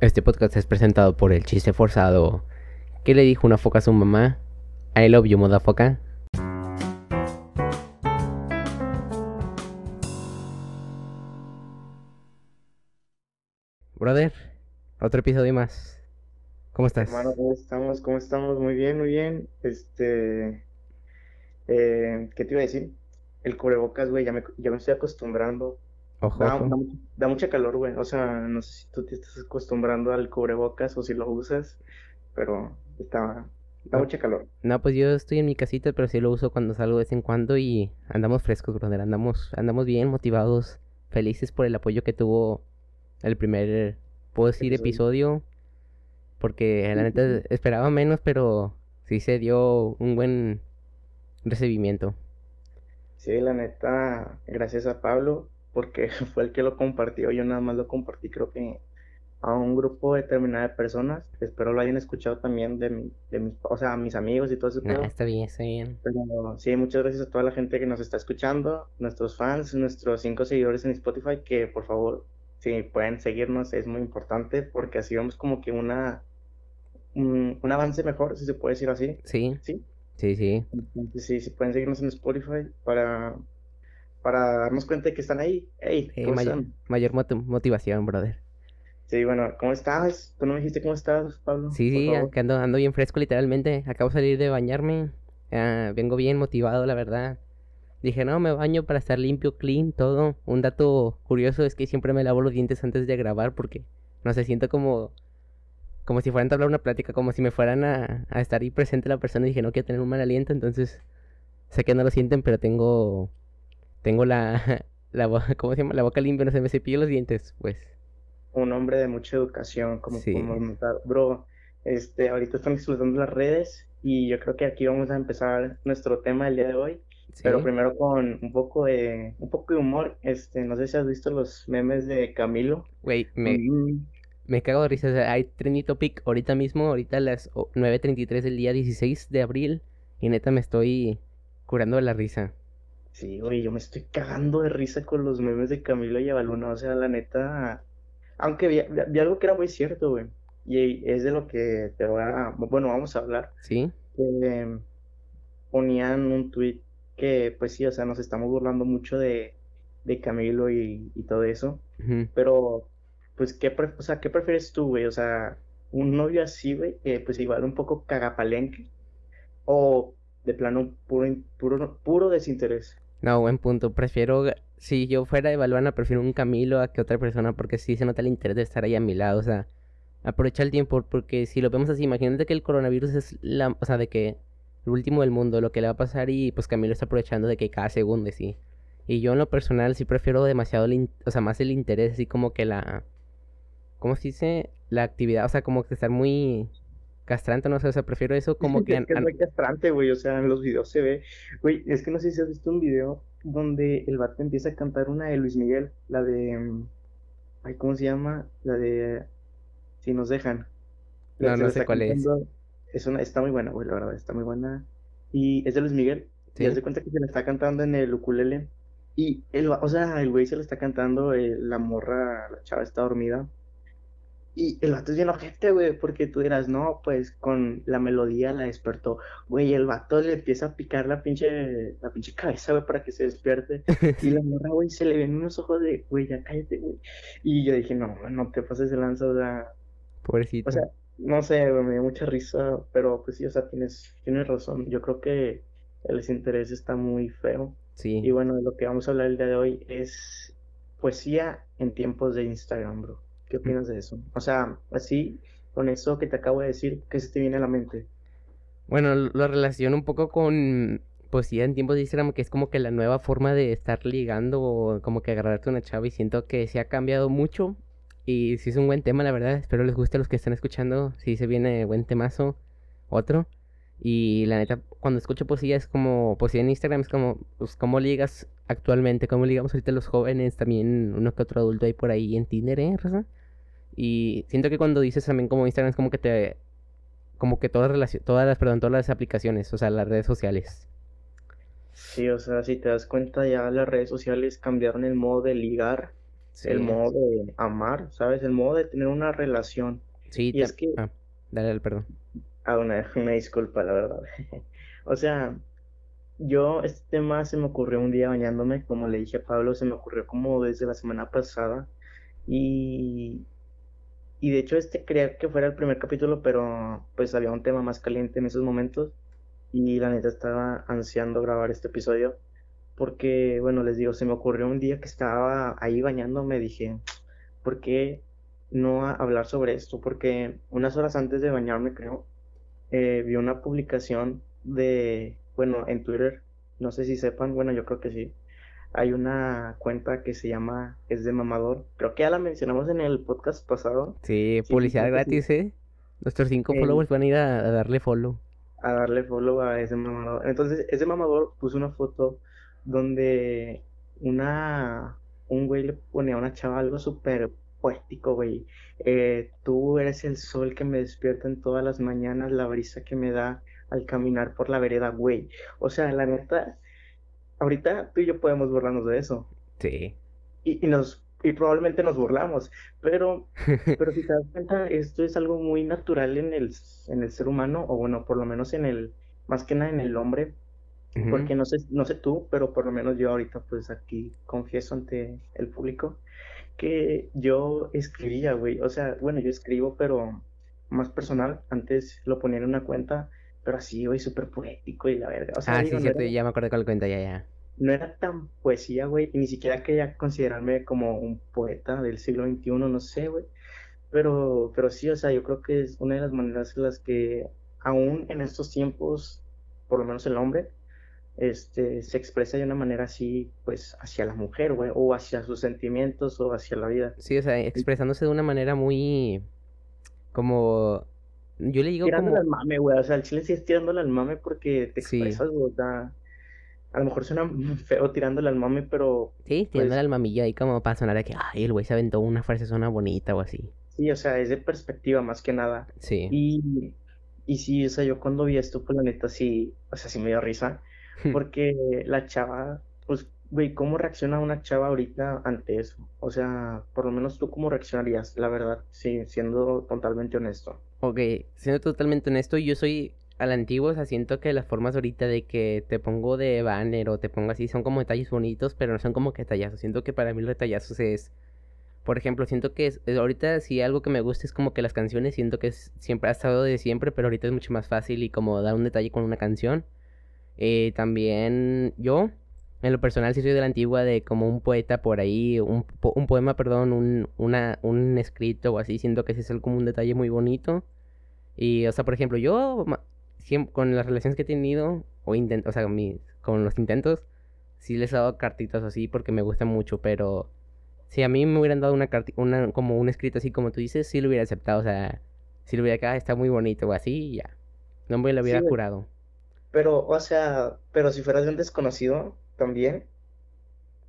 Este podcast es presentado por el chiste forzado. ¿Qué le dijo una foca a su mamá? I love you, foca. Brother, otro episodio más. ¿Cómo estás? Hermano, ¿cómo estamos? ¿Cómo estamos? Muy bien, muy bien. Este, eh, ¿qué te iba a decir? El cubrebocas, güey, ya me, ya me estoy acostumbrando. Ojo, Da, ojo. da mucho- da mucha calor, güey. O sea, no sé si tú te estás acostumbrando al cubrebocas o si lo usas, pero está, da No. mucha calor. No, pues yo estoy en mi casita, pero sí lo uso cuando salgo de vez en cuando y andamos frescos, brother. Andamos, andamos bien, motivados, felices por el apoyo que tuvo el primer, puedo decir, episodio. Porque la neta esperaba menos, pero sí se dio un buen recibimiento. Sí, la neta, gracias a Pablo, porque fue el que lo compartió. Yo nada más lo compartí, creo que a un grupo determinado de personas. Espero lo hayan escuchado también de, mi- de mis, o sea, a mis amigos y todo ese Nah, está bien, está bien. Pero sí, muchas gracias a toda la gente que nos está escuchando, nuestros fans, nuestros cinco seguidores en Spotify, que por favor, si pueden seguirnos, es muy importante porque así vemos como que una un, un avance mejor, si se puede decir así. Sí, Sí, sí, sí. entonces sí, si pueden seguirnos en Spotify para, para darnos cuenta de que están ahí. Hey, ¿cómo mayor, están? mayor motu- motivación, brother. Sí, bueno, ¿cómo estás? ¿Tú no me dijiste cómo estás, Pablo? Sí, sí, acá ando, ando bien fresco, literalmente. Acabo de salir de bañarme. Ah, vengo bien motivado, la verdad. Dije, no, me baño para estar limpio, clean, todo. Un dato curioso es que siempre me lavo los dientes antes de grabar porque, no sé, siento como, como si fueran a hablar una plática, como si me fueran a, a estar ahí presente la persona. Y dije, no quiero tener un mal aliento, entonces sé que no lo sienten, pero tengo, tengo la, la, ¿cómo se llama? La boca limpia, no sé, me cepillo los dientes, pues. un hombre de mucha educación, como Sí. notar. Bro, este, ahorita están explotando las redes y yo creo que aquí vamos a empezar nuestro tema del día de hoy, Sí. pero primero con un poco de, un poco de humor. Este, no sé si has visto los memes de Camilo. Güey, me, Mm, Me cago de risa, o sea, hay trending topic ahorita mismo, ahorita a las o- 9.33 del día 16 de abril, y neta me estoy curando de la risa. Sí, güey, yo me estoy cagando de risa con los memes de Camilo y Avaluna, o sea, la neta, aunque vi, algo que era muy cierto, güey, y es de lo que te voy a, bueno, vamos a hablar. ¿Sí? que ponían un tweet que, pues sí, o sea, nos estamos burlando mucho de, de Camilo y, y todo eso, pero, pues, ¿qué, pre- o sea, ¿qué prefieres tú, güey? O sea, un novio así, güey, que pues igual un poco cagapalenque, o de plano puro, puro, puro desinterés. No, buen punto. Prefiero, si yo fuera de Balvana, prefiero un Camilo a que otra persona, porque sí se nota el interés de estar ahí a mi lado, o sea, aprovecha el tiempo, porque si lo vemos así, imagínate que el coronavirus es la, o sea, de que el último del mundo, lo que le va a pasar, y pues Camilo está aprovechando de que cada segundo, sí. Y yo en lo personal sí prefiero demasiado, el o sea, más el interés, así como que la, ¿cómo se dice? La actividad, o sea, como que estar muy castrante, no sé, o sea, prefiero eso como que... Es que es muy castrante, güey, o sea, en los videos se ve, güey, es que no sé si has visto un video donde el vato empieza a cantar una de Luis Miguel, la de, mm, ay, ¿cómo se llama? La de Si nos dejan. La- No, no sé cuál es. cantando, es una, está muy buena, güey, la verdad, está muy buena, y es de Luis Miguel, y ¿Sí? haz de cuenta que se la está cantando en el ukulele, y el, o sea, el güey se la está cantando, eh, la morra, la chava está dormida, y el vato es bien ojete, güey, porque tú dirás, no, pues con la melodía la despertó. Güey, el vato le empieza a picar la pinche, la pinche cabeza, güey, para que se despierte. Y la morra, güey, se le ven unos ojos de, güey, ya cállate, güey. Y yo dije, no, no te pases de lanza, o sea, Pobrecito. o sea, no sé, güey, me dio mucha risa, pero pues sí, o sea, tienes, tienes razón. Yo creo que el desinterés está muy feo. sí. Y bueno, lo que vamos a hablar el día de hoy es poesía en tiempos de Instagram, bro. ¿Qué opinas de eso? O sea, así, con eso que te acabo de decir, ¿qué se te viene a la mente? Bueno, lo relaciono un poco con poesía en tiempos de Instagram, que es como que la nueva forma de estar ligando o como que agarrarte una chava y siento que se ha cambiado mucho y sí es un buen tema, la verdad. Espero les guste a los que están escuchando, si se viene buen temazo, otro. Y la neta, cuando escucho poesía es como, poesía en Instagram es como, pues, cómo ligas actualmente, cómo ligamos ahorita los jóvenes, también uno que otro adulto hay por ahí en Tinder, ¿eh, Rosa? Y siento que cuando dices también como Instagram es como que te como que todas todas las, perdón, todas las aplicaciones, o sea, las redes sociales. Sí, o sea, si te das cuenta, ya las redes sociales cambiaron el modo de ligar el modo de amar, ¿sabes? El modo de tener una relación. Sí, y es que... Ah, dale, el perdón. Ah, una, una disculpa, la verdad. o sea, yo, este tema se me ocurrió un día bañándome, como le dije a Pablo, se me ocurrió como desde la semana pasada. Y, y de hecho este creía que fuera el primer capítulo, pero pues había un tema más caliente en esos momentos. Y la neta estaba ansiando grabar este episodio. Porque, bueno, les digo, se me ocurrió un día que estaba ahí bañándome, dije, ¿por qué no hablar sobre esto? Porque unas horas antes de bañarme, creo, eh, vi una publicación de bueno, en Twitter, no sé si sepan, bueno, yo creo que sí. Hay una cuenta que se llama Es de Mamador. Creo que ya la mencionamos en el podcast pasado. Sí, publicidad gratis, ¿eh? Nuestros cinco followers van a ir a, darle follow. A darle follow a ese mamador. Entonces, ese mamador puso una foto donde una un güey le pone a una chava algo súper poético, güey. Eh, tú eres el sol que me despierta en todas las mañanas, la brisa que me da al caminar por la vereda, güey. O sea, la neta, ahorita tú y yo podemos burlarnos de eso. Sí. Y, nos y probablemente nos burlamos, pero, pero si te das cuenta, esto es algo muy natural en el, en el ser humano, o bueno, por lo menos en el, más que nada en el hombre, porque no sé, no sé tú, pero por lo menos yo ahorita pues aquí confieso ante el público que yo escribía, güey, o sea, bueno, yo escribo, pero más personal, antes lo ponía en una cuenta pero así, güey, súper poético y la verga. O sea, ah, sí, cierto, ya me acuerdo cuál cuenta, ya, ya. No era tan poesía, güey, y ni siquiera quería considerarme como un poeta del siglo XXI, no sé, güey. Pero, pero sí, o sea, yo creo que es una de las maneras en las que aún en estos tiempos, por lo menos el hombre, este, se expresa de una manera así, pues, hacia la mujer, güey, o hacia sus sentimientos, o hacia la vida. Sí, o sea, expresándose de una manera muy, como, yo le digo tirándole como... al mame, güey. O sea, el chile sí es tirándole al mame porque te expresas, güey. O sea, a lo mejor suena feo tirándole al mame, pero... Sí, tirándole pues al mamillo ahí como para sonar de que, ay, el güey se aventó una frase zona bonita o así. Sí, o sea, es de perspectiva más que nada. Sí. Y, y sí, o sea, yo cuando vi esto, pues la neta sí, o sea, sí me dio risa. Porque la chava, pues, güey, ¿cómo reacciona una chava ahorita ante eso? O sea, por lo menos tú cómo reaccionarías, la verdad, sí, siendo totalmente honesto. Ok, siendo totalmente honesto, yo soy a la antigua, o sea, siento que las formas ahorita de que te pongo de banner o te pongo así son como detalles bonitos, pero no son como que detallazos. Siento que para mí los detallazos es, por ejemplo, siento que es, ahorita si algo que me gusta es como que las canciones, siento que siempre ha estado de siempre, pero ahorita es mucho más fácil y como dar un detalle con una canción. Eh, también yo, en lo personal, sí soy de la antigua de como un poeta por ahí, un, un poema, perdón, un, una, un escrito o así, siento que ese es como un detalle muy bonito. Y, o sea, por ejemplo, yo con las relaciones que he tenido, o, o sea, con los intentos, sí les he dado cartitas así porque me gustan mucho, pero si a mí me hubieran dado una una, como un escrito así como tú dices, sí lo hubiera aceptado, o sea, si lo hubiera quedado, está muy bonito o así, ya. No me lo hubiera curado. Pero, o sea, pero si fueras de un desconocido, también.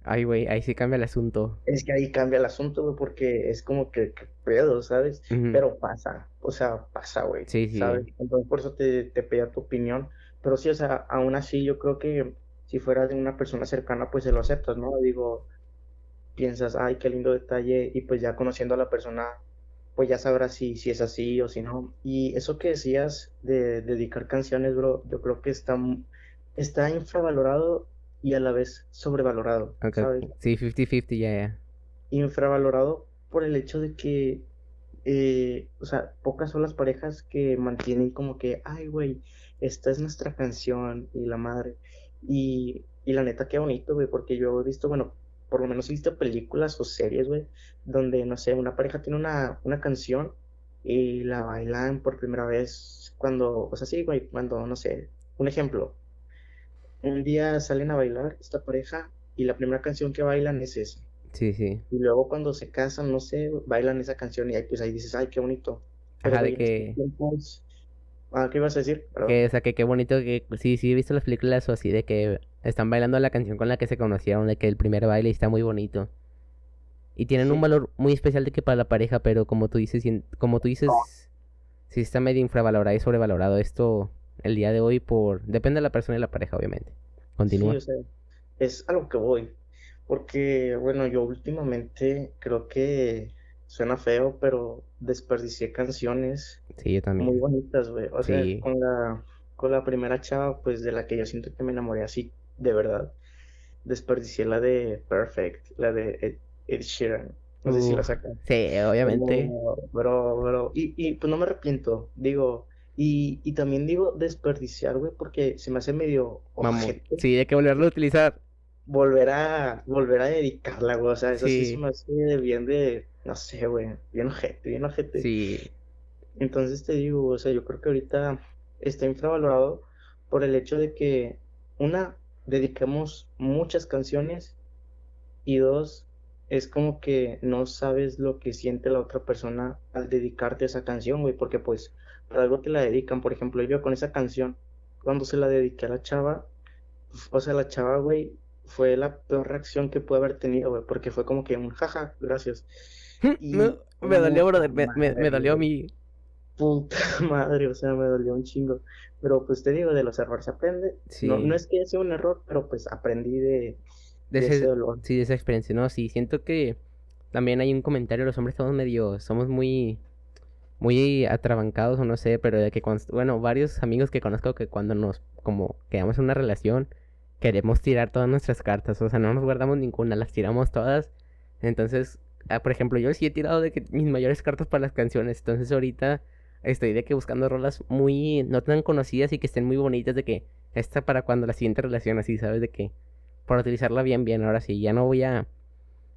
Ay, güey, ahí sí cambia el asunto. Es que ahí cambia el asunto, güey, porque es como que, pedo, ¿sabes? Pero pasa, o sea, pasa, güey. Sí, sí. ¿sabes? Entonces por eso te, te pedía tu opinión. Pero sí, o sea, aún así yo creo que si fuera de una persona cercana, pues se lo aceptas, ¿no? Digo, piensas, ay, qué lindo detalle, y pues ya conociendo a la persona, pues ya sabrás si, si es así o si no. Y eso que decías de, dedicar canciones, bro, yo creo que está, está infravalorado y a la vez sobrevalorado. ¿sabes? Sí, 50-50, ya, ya. Infravalorado por el hecho de que, eh, o sea, pocas son las parejas que mantienen como que, ay, güey, esta es nuestra canción y la madre. Y, y la neta, qué bonito, güey, porque yo he visto, bueno, por lo menos he visto películas o series, güey, donde, no sé, una pareja tiene una, una canción y la bailan por primera vez cuando, o sea, sí, güey, cuando, no sé, un ejemplo, un día salen a bailar esta pareja y la primera canción que bailan es esa. Sí, sí. Y luego cuando se casan, no sé, bailan esa canción y ahí pues ahí dices, ay, qué bonito. Ajá, de que... Ah, ¿qué ibas a decir? Que, o sea, que qué bonito que... Sí, sí, he visto las películas o así de que están bailando la canción con la que se conocieron, de que el primer baile está muy bonito. Y tienen un valor muy especial de que para la pareja, pero como tú dices, como tú dices, sí está medio infravalorado y sobrevalorado esto el día de hoy por... Depende de la persona y la pareja, obviamente. Continúa. Sí, o sea, es algo que voy. Porque, bueno, yo últimamente creo que suena feo, pero desperdicié canciones Sí, yo también. muy bonitas, güey. O sea, con la, con la primera chava, pues de la que yo siento que me enamoré así, de verdad. Desperdicié la de Perfect, la de Ed, Ed Sheeran. No sé si la Uf, saca. sí, obviamente. Pero, bro, bro, y, y pues no me arrepiento, digo, y, y también digo desperdiciar, güey, porque se me hace medio ojete Sí, hay que volverlo a utilizar. volver a, volver a dedicarla, güey, o sea, eso sí se me hace bien de, no sé, güey, bien ojete, bien ojete. sí, Entonces te digo, o sea, yo creo que ahorita está infravalorado por el hecho de que, una, dedicamos muchas canciones y dos, es como que no sabes lo que siente la otra persona al dedicarte esa canción, güey, porque pues algo te la dedican. Por ejemplo, yo con esa canción, cuando se la dediqué a la chava, pues, o sea, la chava, güey, fue la peor reacción que pude haber tenido, güey, porque fue como que un jaja, gracias. Y No, me dolió, brother. Me, me, me dolió mí. puta madre, o sea, me dolió un chingo. Pero pues te digo, de los errores se aprende. No, no Sí. es que sea un error, pero pues aprendí de, De de ese ese, dolor. sí, de esa experiencia, ¿no? Sí, siento que también hay un comentario, los hombres somos medio, somos muy, muy atrabancados o no sé, pero de que cuando, bueno, varios amigos que conozco que cuando nos, como, quedamos en una relación, queremos tirar todas nuestras cartas, o sea, no nos guardamos ninguna, las tiramos todas. Entonces, ah, por ejemplo, yo sí he tirado de que mis mayores cartas para las canciones, entonces ahorita estoy de que buscando rolas muy, no tan conocidas y que estén muy bonitas, de que esta para cuando la siguiente relación, así, ¿sabes? De que para utilizarla bien, bien. Ahora sí, ya no voy a.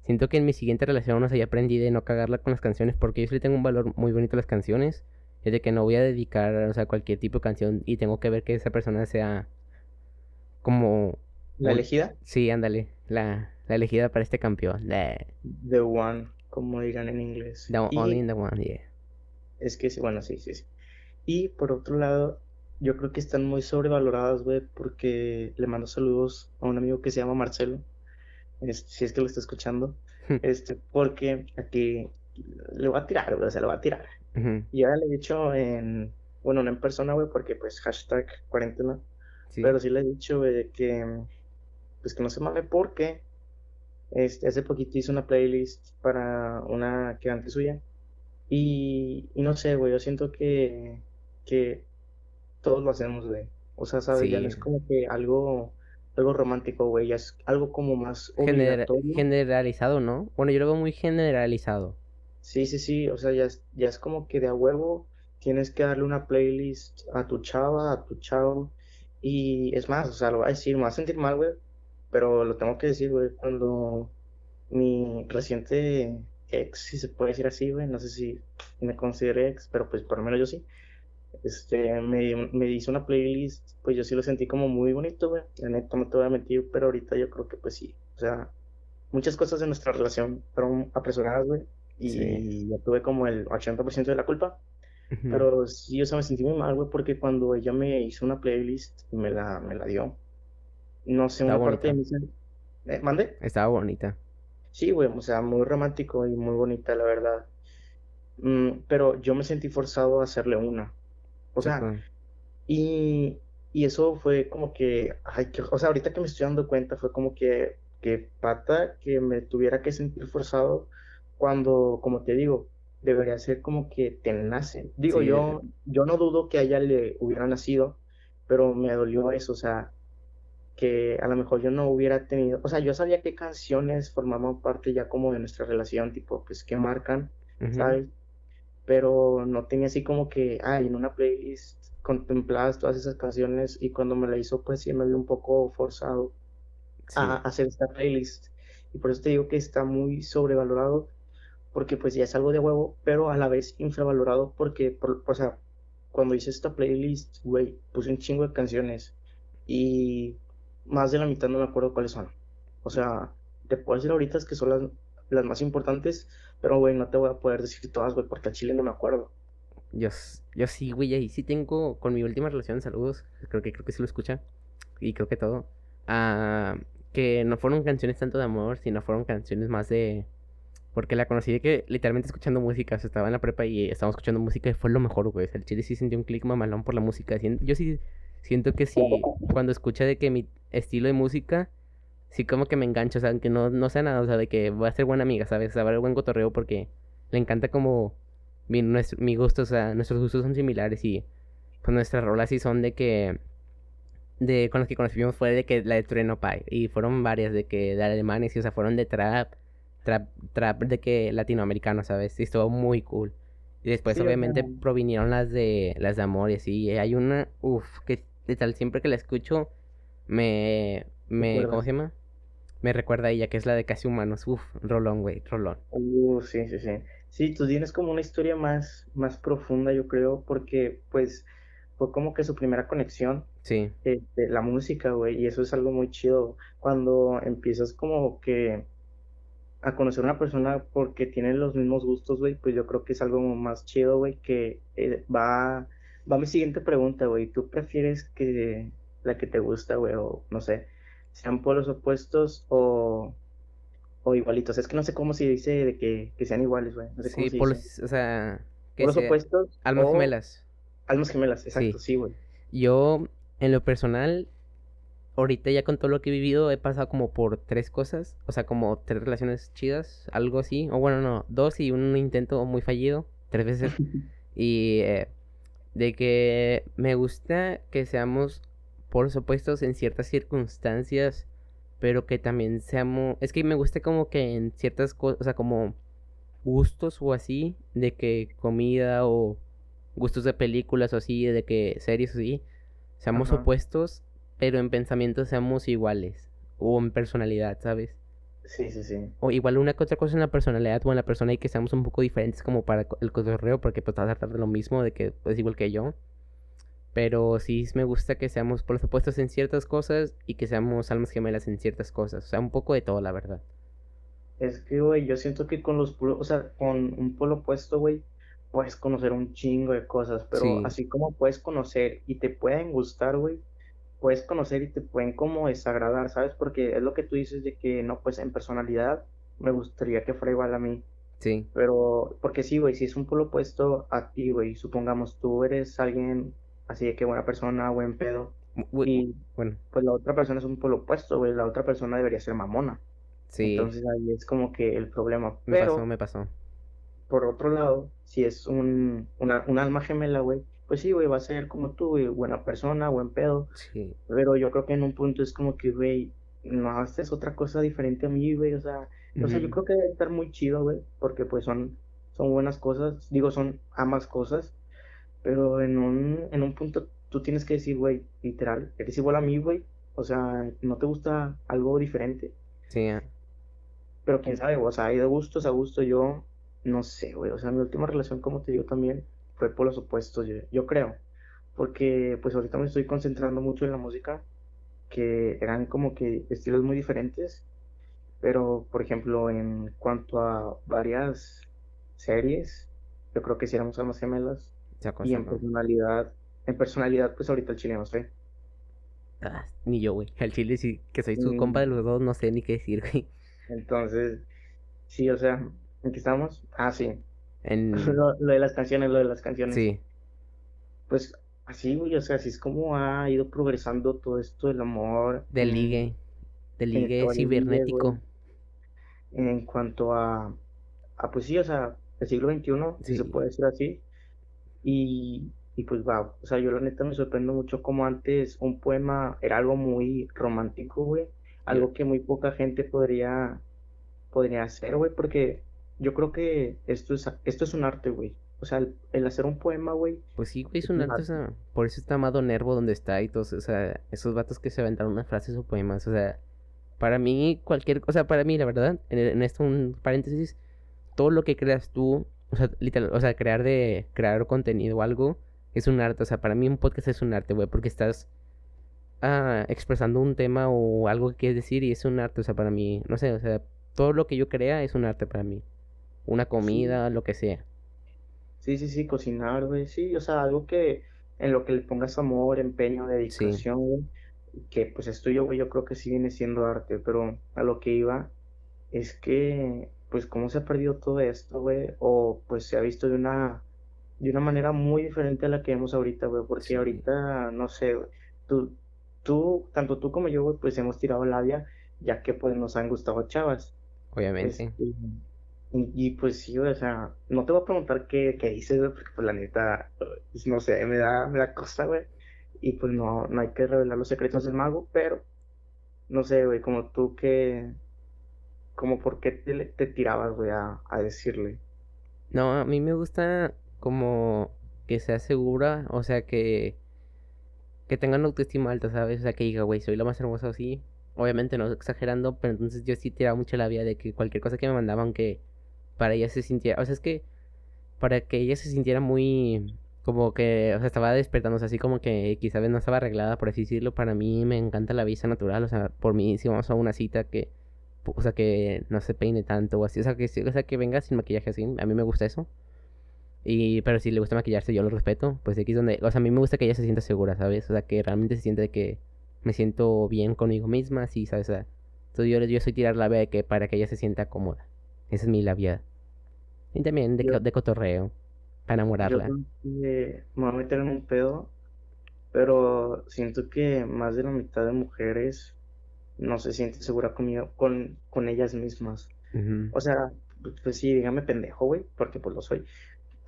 Siento que en mi siguiente relación no sé, ya aprendí de no cagarla con las canciones porque yo sí le tengo un valor muy bonito a las canciones. Es de que no voy a dedicar, o sea, cualquier tipo de canción y tengo que ver que esa persona sea como La elegida, Sí, ándale, la, la elegida para este campeón. The, the one, como digan en inglés. the only Y in the one, yeah. es que, sí, bueno, sí, sí, sí. Y por otro lado, yo creo que están muy sobrevaloradas, güey, porque le mando saludos a un amigo que se llama Marcelo, este, si es que lo está escuchando, este, porque aquí le voy a tirar, güey, o sea, le voy a tirar. Y ya le he dicho en, bueno, no en persona, güey, porque pues hashtag cuarentena, Sí. pero sí le he dicho, güey, que, pues que no se mame porque, este, hace poquito hice una playlist para una que antes suya, y, y no sé, güey, yo siento que, que todos lo hacemos, güey. O sea, ¿sabes? Ya no Sí. es como que algo, algo romántico, güey, ya es algo como más Genera- generalizado, ¿no? Bueno, yo lo veo muy generalizado. Sí, sí, sí, o sea, ya es, ya es como que de a huevo tienes que darle una playlist a tu chava, a tu chavo, y es más, o sea, lo voy a decir, me va a sentir mal, güey, pero lo tengo que decir, güey, cuando mi reciente ex, si se puede decir así, güey, no sé si me considere ex, pero pues por lo menos yo sí, este, me, me hizo una playlist, pues yo sí lo sentí como muy bonito, güey, la neta, no te voy a mentir, pero ahorita yo creo que pues sí, o sea, muchas cosas de nuestra relación fueron apresuradas, güey, Sí. y yo tuve como el 80% de la culpa, pero sí, o sea, me sentí muy mal, güey, porque cuando ella me hizo una playlist, me la, me la dio, no sé, Está una parte de mí. ¿Eh? ¿Mande? Estaba bonita. Sí, güey, o sea, muy romántico y muy bonita, la verdad. Mm, pero yo me sentí forzado a hacerle una. O sea, y, y eso fue como que, ay, que, o sea, ahorita que me estoy dando cuenta, fue como que, que pata que me tuviera que sentir forzado cuando, como te digo, debería ser como que te nace. Digo, Sí, yo, yo no dudo que a ella le hubiera nacido, pero me dolió eso, o sea, que a lo mejor yo no hubiera tenido, o sea, yo sabía qué canciones formaban parte ya como de nuestra relación, tipo, pues, que marcan, Ujú. ¿sabes? Pero no tenía así como que, ay, en una playlist contempladas todas esas canciones y cuando me la hizo, pues sí me vi un poco forzado a hacer esta playlist. Y por eso te digo que está muy sobrevalorado, porque pues ya es algo de huevo, pero a la vez infravalorado porque, por- o sea, cuando hice esta playlist, güey, puse un chingo de canciones y más de la mitad no me acuerdo cuáles son. O sea, te puedo decir ahorita que son las, las más importantes, pero güey, no te voy a poder decir todas, güey, porque al chile no me acuerdo. Yo, yo sí, güey, ahí sí tengo con mi última relación, saludos, creo que creo que sí lo escucha y creo que todo. Ah, que no fueron canciones tanto de amor, sino fueron canciones más de porque la conocí de que literalmente escuchando música, o sea, estaba en la prepa y estábamos escuchando música y fue lo mejor, güey. O sea, el chile sí sentí un clic mamalón por la música. Yo sí siento que sí, cuando escucha de que mi estilo de música sí como que me engancho, o sea, aunque no, no sea nada, o sea, de que voy a ser buena amiga, ¿sabes? O sea, buen cotorreo porque le encanta como mi, nuestro, mi gusto, o sea, nuestros gustos son similares y pues nuestras rolas sí son de que de con las que conocimos fue de que la de Trueno Pie y fueron varias de que de alemanes y o sea fueron de trap trap trap de que latinoamericano sabes y estuvo muy cool. Y después obviamente provinieron las de las de amor y así y hay una uff que de tal siempre que la escucho me me cómo se llama me recuerda a ella que es la de casi humanos uff rolón güey rolón uh, sí sí sí sí tú tienes como una historia más más profunda yo creo porque pues fue como que su primera conexión. Sí. de este, la música, güey, y eso es algo muy chido. Cuando empiezas como que a conocer a una persona porque tiene los mismos gustos, güey, pues yo creo que es algo más chido, güey, que eh, va, va mi siguiente pregunta, güey. ¿Tú prefieres que la que te gusta, güey, o no sé, sean polos opuestos o, o igualitos? Es que no sé cómo se dice de que, sean iguales, güey. No sé sí, polos, o sea... polos opuestos. Almas gemelas. Almas gemelas, exacto, sí, güey. Yo, en lo personal, ahorita ya con todo lo que he vivido, he pasado como por tres cosas. O sea, como tres relaciones chidas, algo así. O bueno, no, dos y un intento muy fallido, tres veces. y eh, de que me gusta que seamos por opuestos en ciertas circunstancias, pero que también seamos... Es que me gusta como que en ciertas cosas, o sea, como gustos o así, de que comida o gustos de películas o así, de que series o así, seamos opuestos, pero en pensamiento seamos iguales. O en personalidad, ¿sabes? Sí, sí, sí. O igual una que otra cosa en la personalidad o en la persona y que seamos un poco diferentes como para el cotorreo, porque pues vas a tratar de lo mismo, de que es igual que yo. Pero sí me gusta que seamos por los opuestos en ciertas cosas y que seamos almas gemelas en ciertas cosas. O sea, un poco de todo, la verdad. Es que, güey, yo siento que con los o sea, con un polo opuesto, güey, puedes conocer un chingo de cosas, pero así como puedes conocer y te pueden gustar, güey, puedes conocer y te pueden como desagradar, ¿sabes? Porque es lo que tú dices de que no, pues en personalidad me gustaría que fuera igual a mí. Sí. Pero, porque sí, güey, si es un polo opuesto a ti, güey, supongamos tú eres alguien así de que buena persona, buen pedo. y bueno. pues la otra persona es un polo opuesto, güey, la otra persona debería ser mamona. Sí. Entonces ahí es como que el problema. Me pasó, me pasó por otro lado, si es un, una, un alma gemela, güey, pues sí, güey, va a ser como tú, güey, buena persona, buen pedo. Sí. Pero yo creo que en un punto es como que, güey, no haces otra cosa diferente a mí, güey, o sea, o sea, yo creo que debe estar muy chido, güey, porque pues son, son buenas cosas, digo, son ambas cosas, pero en un, en un punto tú tienes que decir, güey, literal, eres igual a mí, güey, o sea, no te gusta algo diferente. Sí. Pero quién sabe, o sea, hay de gustos a gusto, yo no sé, güey, o sea, mi última relación, como te digo también, fue por los opuestos, yo, creo, porque pues ahorita me estoy concentrando mucho en la música, que eran como que estilos muy diferentes, pero por ejemplo, en cuanto a varias series, yo creo que si éramos almas gemelas, y en personalidad, en personalidad, pues ahorita el chile no sé. Ah, ni yo, güey. El chile sí, que soy su compa de mm. los dos, no sé ni qué decir, güey. Entonces, sí, o sea, ¿En qué estamos? Ah, sí. En... Lo, de las canciones, lo de las canciones. Sí. Pues así, güey, o sea, así es como ha ido progresando todo esto del amor. Del ligue. Del ligue cibernético. en cuanto a, a, pues sí, o sea, el siglo XXI, si se puede decir así. Y, y pues va, o sea, yo la neta me sorprendo mucho como antes un poema era algo muy romántico, güey. Algo que muy poca gente podría, podría hacer, güey, porque yo creo que esto es, esto es un arte, güey. O sea, el, hacer un poema, güey. Pues sí, güey, es un arte. O sea, por eso está Amado Nervo donde está y todos, o sea, esos vatos que se aventaron unas frases o poemas. O sea, para mí, cualquier cosa, para mí, la verdad, en, esto un paréntesis, todo lo que creas tú, o sea, literal, o sea, crear de, crear contenido o algo, es un arte. O sea, para mí un podcast es un arte, güey, porque estás ah, expresando un tema o algo que quieres decir y es un arte. O sea, para mí, no sé, o sea, todo lo que yo crea es un arte para mí una comida, lo que sea. Sí, sí, sí, cocinar, güey, sí, o sea, algo que en lo que le pongas amor, empeño, dedicación, que pues esto yo, güey, yo creo que sí viene siendo arte, pero a lo que iba es que, pues, cómo se ha perdido todo esto, güey, o pues se ha visto de una, de una manera muy diferente a la que vemos ahorita, güey, porque ahorita, no sé, tú, tú, tanto tú como yo, güey, pues hemos tirado labia ya que pues nos han gustado chavas. Obviamente. Este, y, y, pues sí, o sea, no te voy a preguntar qué, qué dices, güey, porque pues la neta, pues, no sé, me da, me da cosa, güey. Y pues no, no hay que revelar los secretos del mago, pero no sé, güey, como tú que, como por qué te, tirabas, güey, a, decirle. No, a mí me gusta como que sea segura, o sea, que que tengan autoestima alta, ¿sabes? O sea, que diga, güey, soy la más hermosa así. Obviamente no exagerando, pero entonces yo sí tiraba mucho la vida de que cualquier cosa que me mandaban que para ella se sintiera, o sea, es que para que ella se sintiera muy como que, o sea, estaba sea, así como que quizás no estaba arreglada, por así decirlo, para mí me encanta la vista natural, o sea, por mí si vamos a una cita que, o sea, que no se peine tanto o así, o sea, que, o sea, que venga sin maquillaje así, a mí me gusta eso. Y, pero si le gusta maquillarse, yo lo respeto. Pues aquí es donde, o sea, a mí me gusta que ella se sienta segura, ¿sabes? O sea, que realmente se siente que me siento bien conmigo misma, sí, ¿sabes? O sea, entonces yo, yo soy tirar la de que para que ella se sienta cómoda. Esa es mi labia. Y también de, de cotorreo, para enamorarla. Yo me voy a meter en un pedo, pero siento que más de la mitad de mujeres no se sienten segura conmigo, con, con ellas mismas. O sea, pues sí, dígame pendejo, güey, porque pues lo soy.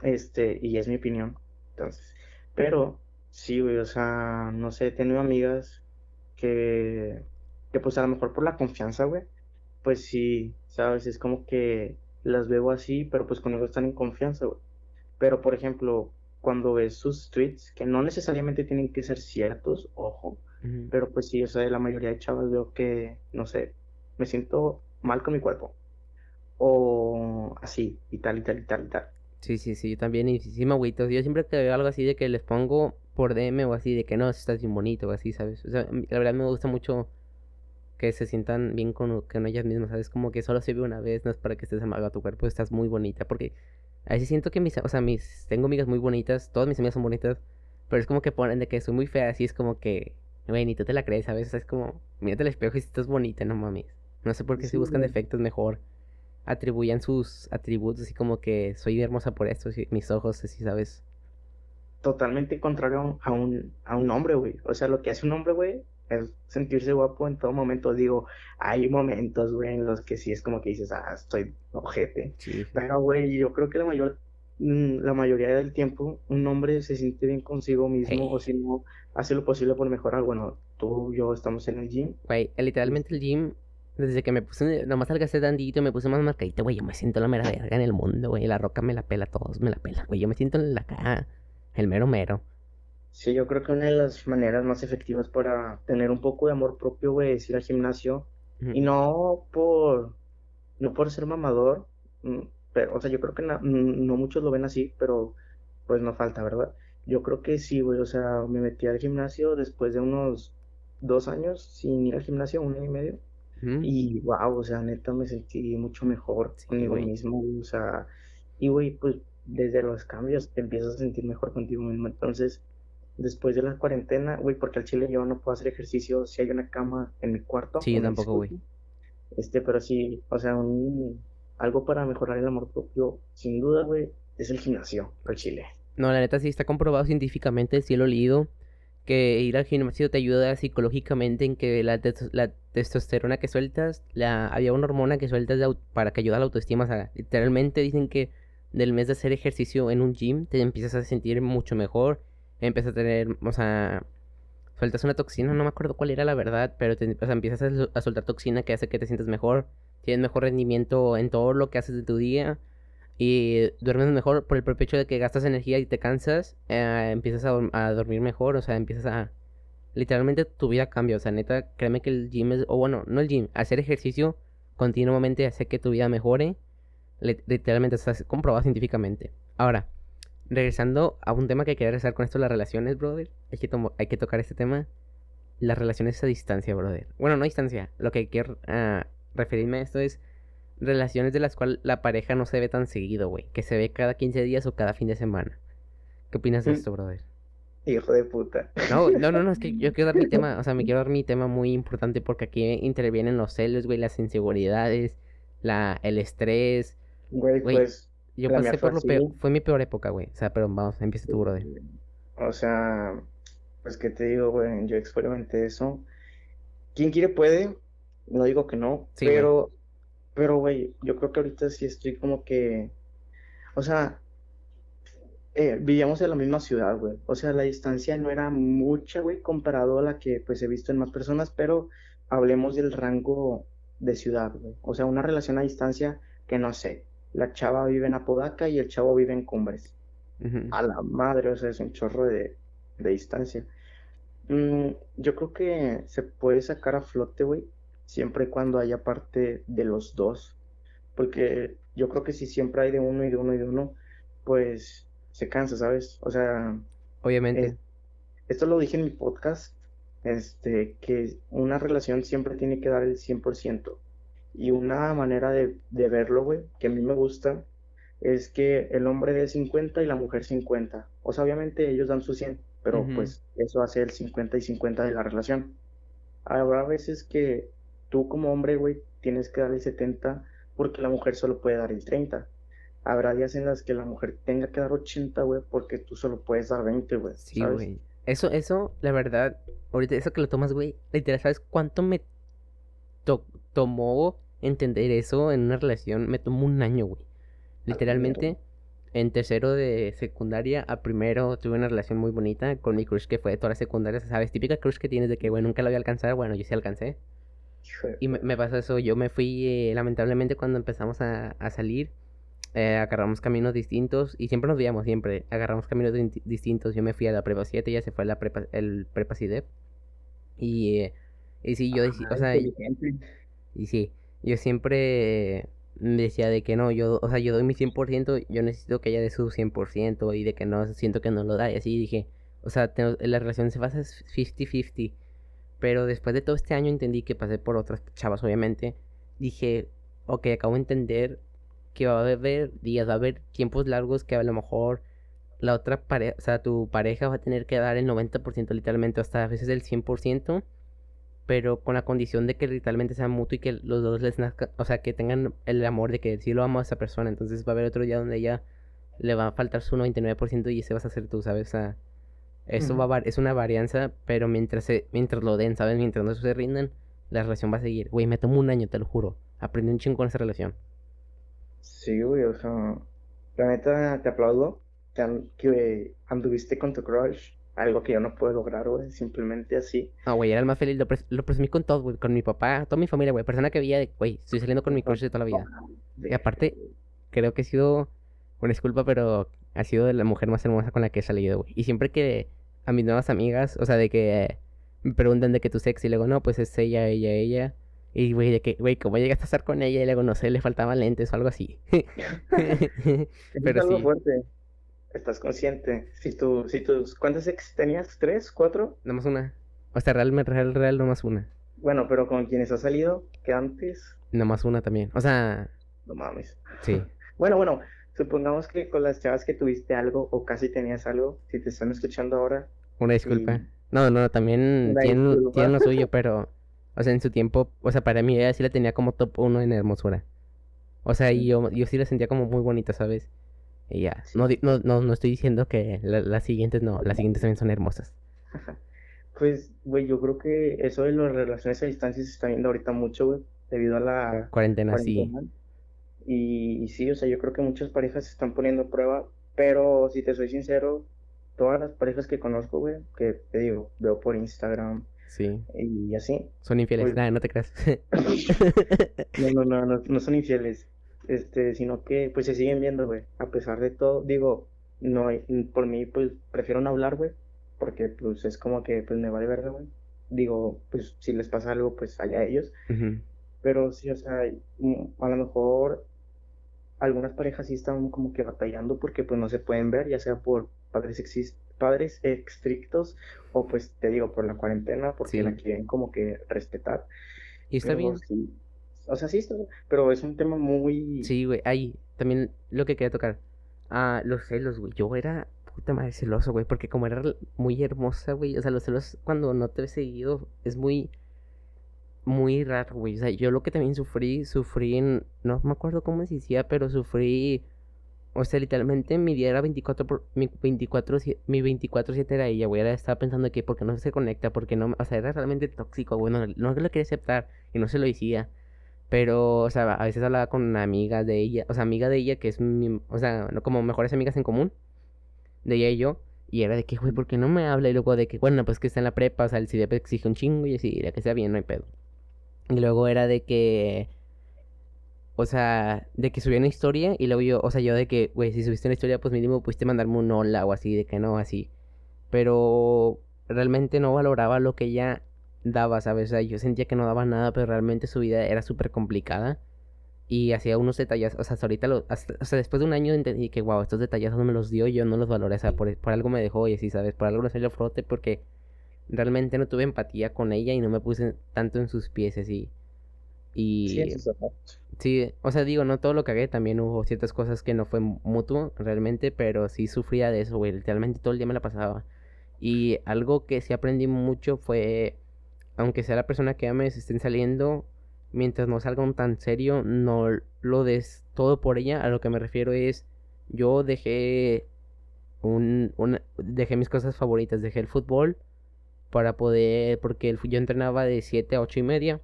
Este, y es mi opinión. Entonces, pero sí, güey, o sea, no sé, he tenido amigas que, que pues a lo mejor por la confianza, güey, pues sí, sabes, es como que las veo así, pero pues conmigo están en confianza, güey. Pero, por ejemplo, cuando ves sus tweets, que no necesariamente tienen que ser ciertos, ojo, pero pues sí, o sea, la mayoría de chavas veo que, no sé, me siento mal con mi cuerpo. O así, y tal, y tal, y tal, y tal. Sí, sí, sí, yo también, y sí me agüito. Yo siempre que veo algo así de que les pongo por DM o así, de que no, estás bien bonito o así, ¿sabes? O sea, la verdad me gusta mucho que se sientan bien con, con ellas mismas, ¿sabes? Como que solo se ve una vez, no es para que estés amado a tu cuerpo, estás muy bonita, porque a veces siento que mis, o sea, mis, tengo amigas muy bonitas, todas mis amigas son bonitas, pero es como que ponen de que soy muy fea, así es como que, güey, ni tú te la crees. O sea, es como, mírate al espejo y si estás bonita, no mames. No sé por qué si buscan defectos mejor atribuían sus atributos, así como que soy hermosa por esto, mis ojos, así, ¿sabes? Totalmente contrario a un, a un hombre, güey. O sea, lo que hace un hombre, güey, es sentirse guapo en todo momento. Digo, hay momentos, güey, en los que sí es como que dices, ah, estoy ojete. Pero, güey, yo creo que la mayor la mayoría del tiempo un hombre se siente bien consigo mismo o si no hace lo posible por mejorar. Bueno, tú y yo estamos en el gym. Güey, literalmente el gym desde que me puse, nomás salgaste tantito, me puse más marcadito, güey. Yo me siento la mera verga en el mundo, güey. La roca me la pela, todos me la pela, güey. Yo me siento en la cara, el mero mero. Sí, yo creo que una de las maneras más efectivas para tener un poco de amor propio, güey, es ir al gimnasio. Y no por, no por ser mamador, mm, pero, o sea, yo creo que no, no muchos lo ven así, pero pues no falta, ¿verdad? Yo creo que sí, güey, o sea, me metí al gimnasio después de unos dos años sin ir al gimnasio, un año y medio. Y wow, o sea, neta me sentí mucho mejor conmigo mismo, o sea, y güey, pues desde los cambios te empiezas a sentir mejor contigo mismo. Entonces, después de la cuarentena, güey, porque al chile yo no puedo hacer ejercicio si hay una cama en mi cuarto. Sí, yo tampoco, güey. Este, pero sí, o sea, un, algo para mejorar el amor propio, sin duda, güey, es el gimnasio, al chile. No, la neta sí está comprobado científicamente, sí lo he leído que ir al gimnasio te ayuda psicológicamente en que la, la testosterona que sueltas, la, había una hormona que sueltas para que ayude a la autoestima. O sea, literalmente dicen que del mes de hacer ejercicio en un gym te empiezas a sentir mucho mejor, empiezas a tener, o sea, sueltas una toxina, no me acuerdo cuál era la verdad, pero empiezas a, a soltar toxina que hace que te sientas mejor, tienes mejor rendimiento en todo lo que haces de tu día y duermes mejor por el propio hecho de que gastas energía y te cansas, eh, empiezas a, dormir mejor, o sea, empiezas a... Literalmente tu vida cambia, o sea, neta, créeme que el gym es... O bueno, no el gym, hacer ejercicio continuamente hace que tu vida mejore. Literalmente está comprobado científicamente. Ahora, regresando a un tema que quería regresar con esto, las relaciones, brother. Hay que, hay que tocar este tema. Las relaciones a distancia, brother. Bueno, no a distancia. Lo que quiero ah, referirme a esto es relaciones de las cuales la pareja no se ve tan seguido, güey. Que se ve cada 15 días o cada fin de semana. ¿Qué opinas de mm. esto, brother? Hijo de puta. No, no, no, no, es que yo quiero dar mi tema, o sea, me quiero dar mi tema muy importante porque aquí intervienen los celos, güey, las inseguridades, la, el estrés. Güey, pues. Yo pasé por lo peor, fue mi peor época, güey. O sea, pero vamos, empieza tu brother. O sea, pues que te digo, güey, yo experimenté eso. ¿Quién quiere puede? no digo que no, Sí, güey. pero, pero, güey, yo creo que ahorita sí estoy como que, o sea, eh, vivíamos en la misma ciudad, güey. O sea, la distancia no era mucha, güey, comparado a la que pues he visto en más personas, pero hablemos del rango de ciudad, güey. O sea, una relación a distancia que no sé, la chava vive en Apodaca y el chavo vive en Cumbres. A la madre, o sea, es un chorro de, de distancia. Mm, yo creo que se puede sacar a flote, güey, siempre y cuando haya parte de los dos. Porque yo creo que si siempre hay de uno y de uno y de uno, pues se cansa, ¿sabes? O sea, Obviamente. eh, esto lo dije en mi podcast, este, que una relación siempre tiene que dar el 100%. Y una manera de, de verlo, güey, que a mí me gusta, es que el hombre dé 50 y la mujer 50. O sea, obviamente ellos dan su 100, pero pues eso hace el 50 y 50 de la relación. Habrá veces que tú como hombre, güey, tienes que dar el 70 porque la mujer solo puede dar el 30. Habrá días en las que la mujer tenga que dar 80, güey, porque tú solo puedes dar 20, güey, Sí, güey. Eso, eso, la verdad, ahorita eso que lo tomas, güey, literal, ¿sabes cuánto me to- tomó entender eso en una relación? Me tomó un año, güey. Literalmente, en tercero de secundaria a primero tuve una relación muy bonita con mi crush que fue de toda la secundaria, ¿sabes? Típica crush que tienes de que, güey, nunca la voy a alcanzar, bueno, yo sí alcancé. Y me, me pasó eso, yo me fui, eh, lamentablemente, cuando empezamos a, a salir, eh, agarramos caminos distintos y siempre nos veíamos, siempre agarramos caminos di- distintos. Yo me fui a la prepa 7, ella se fue a la prepa, el prepa CIDEP. Y, eh, y sí, yo decía, o Ah, sea, y sí, yo siempre decía de que no, yo, o sea, yo doy mi 100%, yo necesito que ella dé su 100% y de que no, siento que no lo da. Y así dije, o sea, la relación se basa es 50-50. Pero después de todo este año entendí que pasé por otras chavas, obviamente. Dije, ok, acabo de entender que va a haber días, va a haber tiempos largos que a lo mejor la otra pareja, o sea, tu pareja va a tener que dar el 90% literalmente, hasta a veces el 100%, pero con la condición de que literalmente sea mutuo y que los dos les nazca, o sea, que tengan el amor de que sí lo amo a esa persona. Entonces va a haber otro día donde ella le va a faltar su 99% y ese vas a ser tú, ¿sabes? O sea, eso va a var- es una varianza, pero mientras se, mientras lo den, ¿sabes? Mientras no se rindan, la relación va a seguir. Güey, me tomó un año, te lo juro. Aprendí un chingo con esa relación. Sí, güey, o sea, la neta te aplaudo que anduviste con tu crush, algo que yo no puedo lograr, güey, simplemente así. No, güey, era el más feliz. Lo, pres- lo presumí con todo, güey. Con mi papá, toda mi familia, güey. Persona que veía de, güey, estoy saliendo con mi crush de toda la vida. Y aparte, creo que he sido, una disculpa, pero ha sido de la mujer más hermosa con la que he salido, güey. Y siempre que a mis nuevas amigas, o sea, de que me preguntan de que tu sexy, y luego, no, pues es ella, ella, ella. Y, güey, de que, güey, ¿cómo llegaste a estar con ella? Y luego, no sé, le faltaban lentes o algo así. Es Pero algo sí. fuerte. Estás consciente. Si tú, si tus, ¿cuántas ex tenías? ¿Tres? ¿Cuatro? Nada más una. O sea, real, real, real, nomás una. Bueno, pero con quienes has salido, que antes, Nomás una también. O sea, no mames. sí. Bueno, bueno, supongamos que con las chavas que tuviste algo o casi tenías algo, si te están escuchando ahora, Una disculpa. Y- No, no, también tienen, tienen lo suyo, pero, o sea, en su tiempo, o sea, para mí ella sí la tenía como top uno en hermosura. O sea, y yo, yo sí la sentía como muy bonita, ¿sabes? Y ya, no, no, no, no estoy diciendo que la- las siguientes no, las siguientes también son hermosas. pues, güey, yo creo que eso de las relaciones a distancia se está viendo ahorita mucho, güey, debido a la Cuarentena, sí. y sí, o sea, yo creo que muchas parejas se están poniendo a prueba, pero si te soy sincero, todas las parejas que conozco, güey, que te digo, veo por Instagram Sí, y así, son infieles, Pues- nada, no te creas. no, no, no, no, no son infieles, este, sino que pues se siguen viendo, güey, a pesar de todo, digo, no, hay- por mí, pues prefiero no hablar, güey, porque pues es como que pues me vale verga, güey, digo, pues si les pasa algo, pues allá ellos, pero sí, o sea, mm, a lo mejor algunas parejas sí están como que batallando porque pues no se pueden ver, ya sea por padres padres estrictos o pues te digo por la cuarentena porque Sí. la quieren como que respetar. Y está Pero bien. sí, o sea, sí pero es un tema muy Sí, güey, ahí, también lo que quería tocar. Ah, los celos, güey. Yo era puta madre celoso, güey, porque como era muy hermosa, güey, o sea, los celos cuando no te ves seguido es muy, muy raro, güey. O sea, yo lo que también sufrí, sufrí en, no me acuerdo cómo se decía, pero sufrí o sea, literalmente mi día era 24 por, mi 24 mi 24/7 era ella, güey, estaba pensando que porque no se conecta, porque no, o sea, era realmente tóxico, güey, no, no lo quería aceptar y no se lo decía. Pero, o sea, a veces hablaba con amigas de ella, o sea, amiga de ella que es mi, o sea, como mejores amigas en común, de ella y yo, y era de que, güey, ¿por qué no me habla? Y luego de que, bueno, pues que está en la prepa, o sea, el CDP exige un chingo y así, ya que sea bien, no hay pedo. Y luego era de que, o sea, de que subía una historia y luego yo, o sea, yo de que, güey, si subiste una historia, pues mínimo pudiste mandarme un hola o así, de que no, así. Pero realmente no valoraba lo que ella daba, ¿sabes? O sea, yo sentía que no daba nada, pero realmente su vida era súper complicada. Y hacía unos detalles, o sea, hasta ahorita, lo, o sea, después de un año entendí que, wow, estos detalles no me los dio, yo no los valoré, o sea, por, por algo me dejó y así, ¿sabes? Por algo no salió frote porque realmente no tuve empatía con ella y no me puse tanto en sus pies así. Y... Sí, sí, o sea, digo, no todo lo que hagué, también hubo ciertas cosas que no fue mutuo realmente, pero sí sufría de eso, güey, literalmente todo el día me la pasaba. Y algo que sí aprendí mucho fue, aunque sea la persona que ames, estén saliendo, mientras no salga un tan serio, no lo des todo por ella. A lo que me refiero es, yo dejé un, dejé mis cosas favoritas, dejé el fútbol para poder, porque yo entrenaba de 7 a 8 y media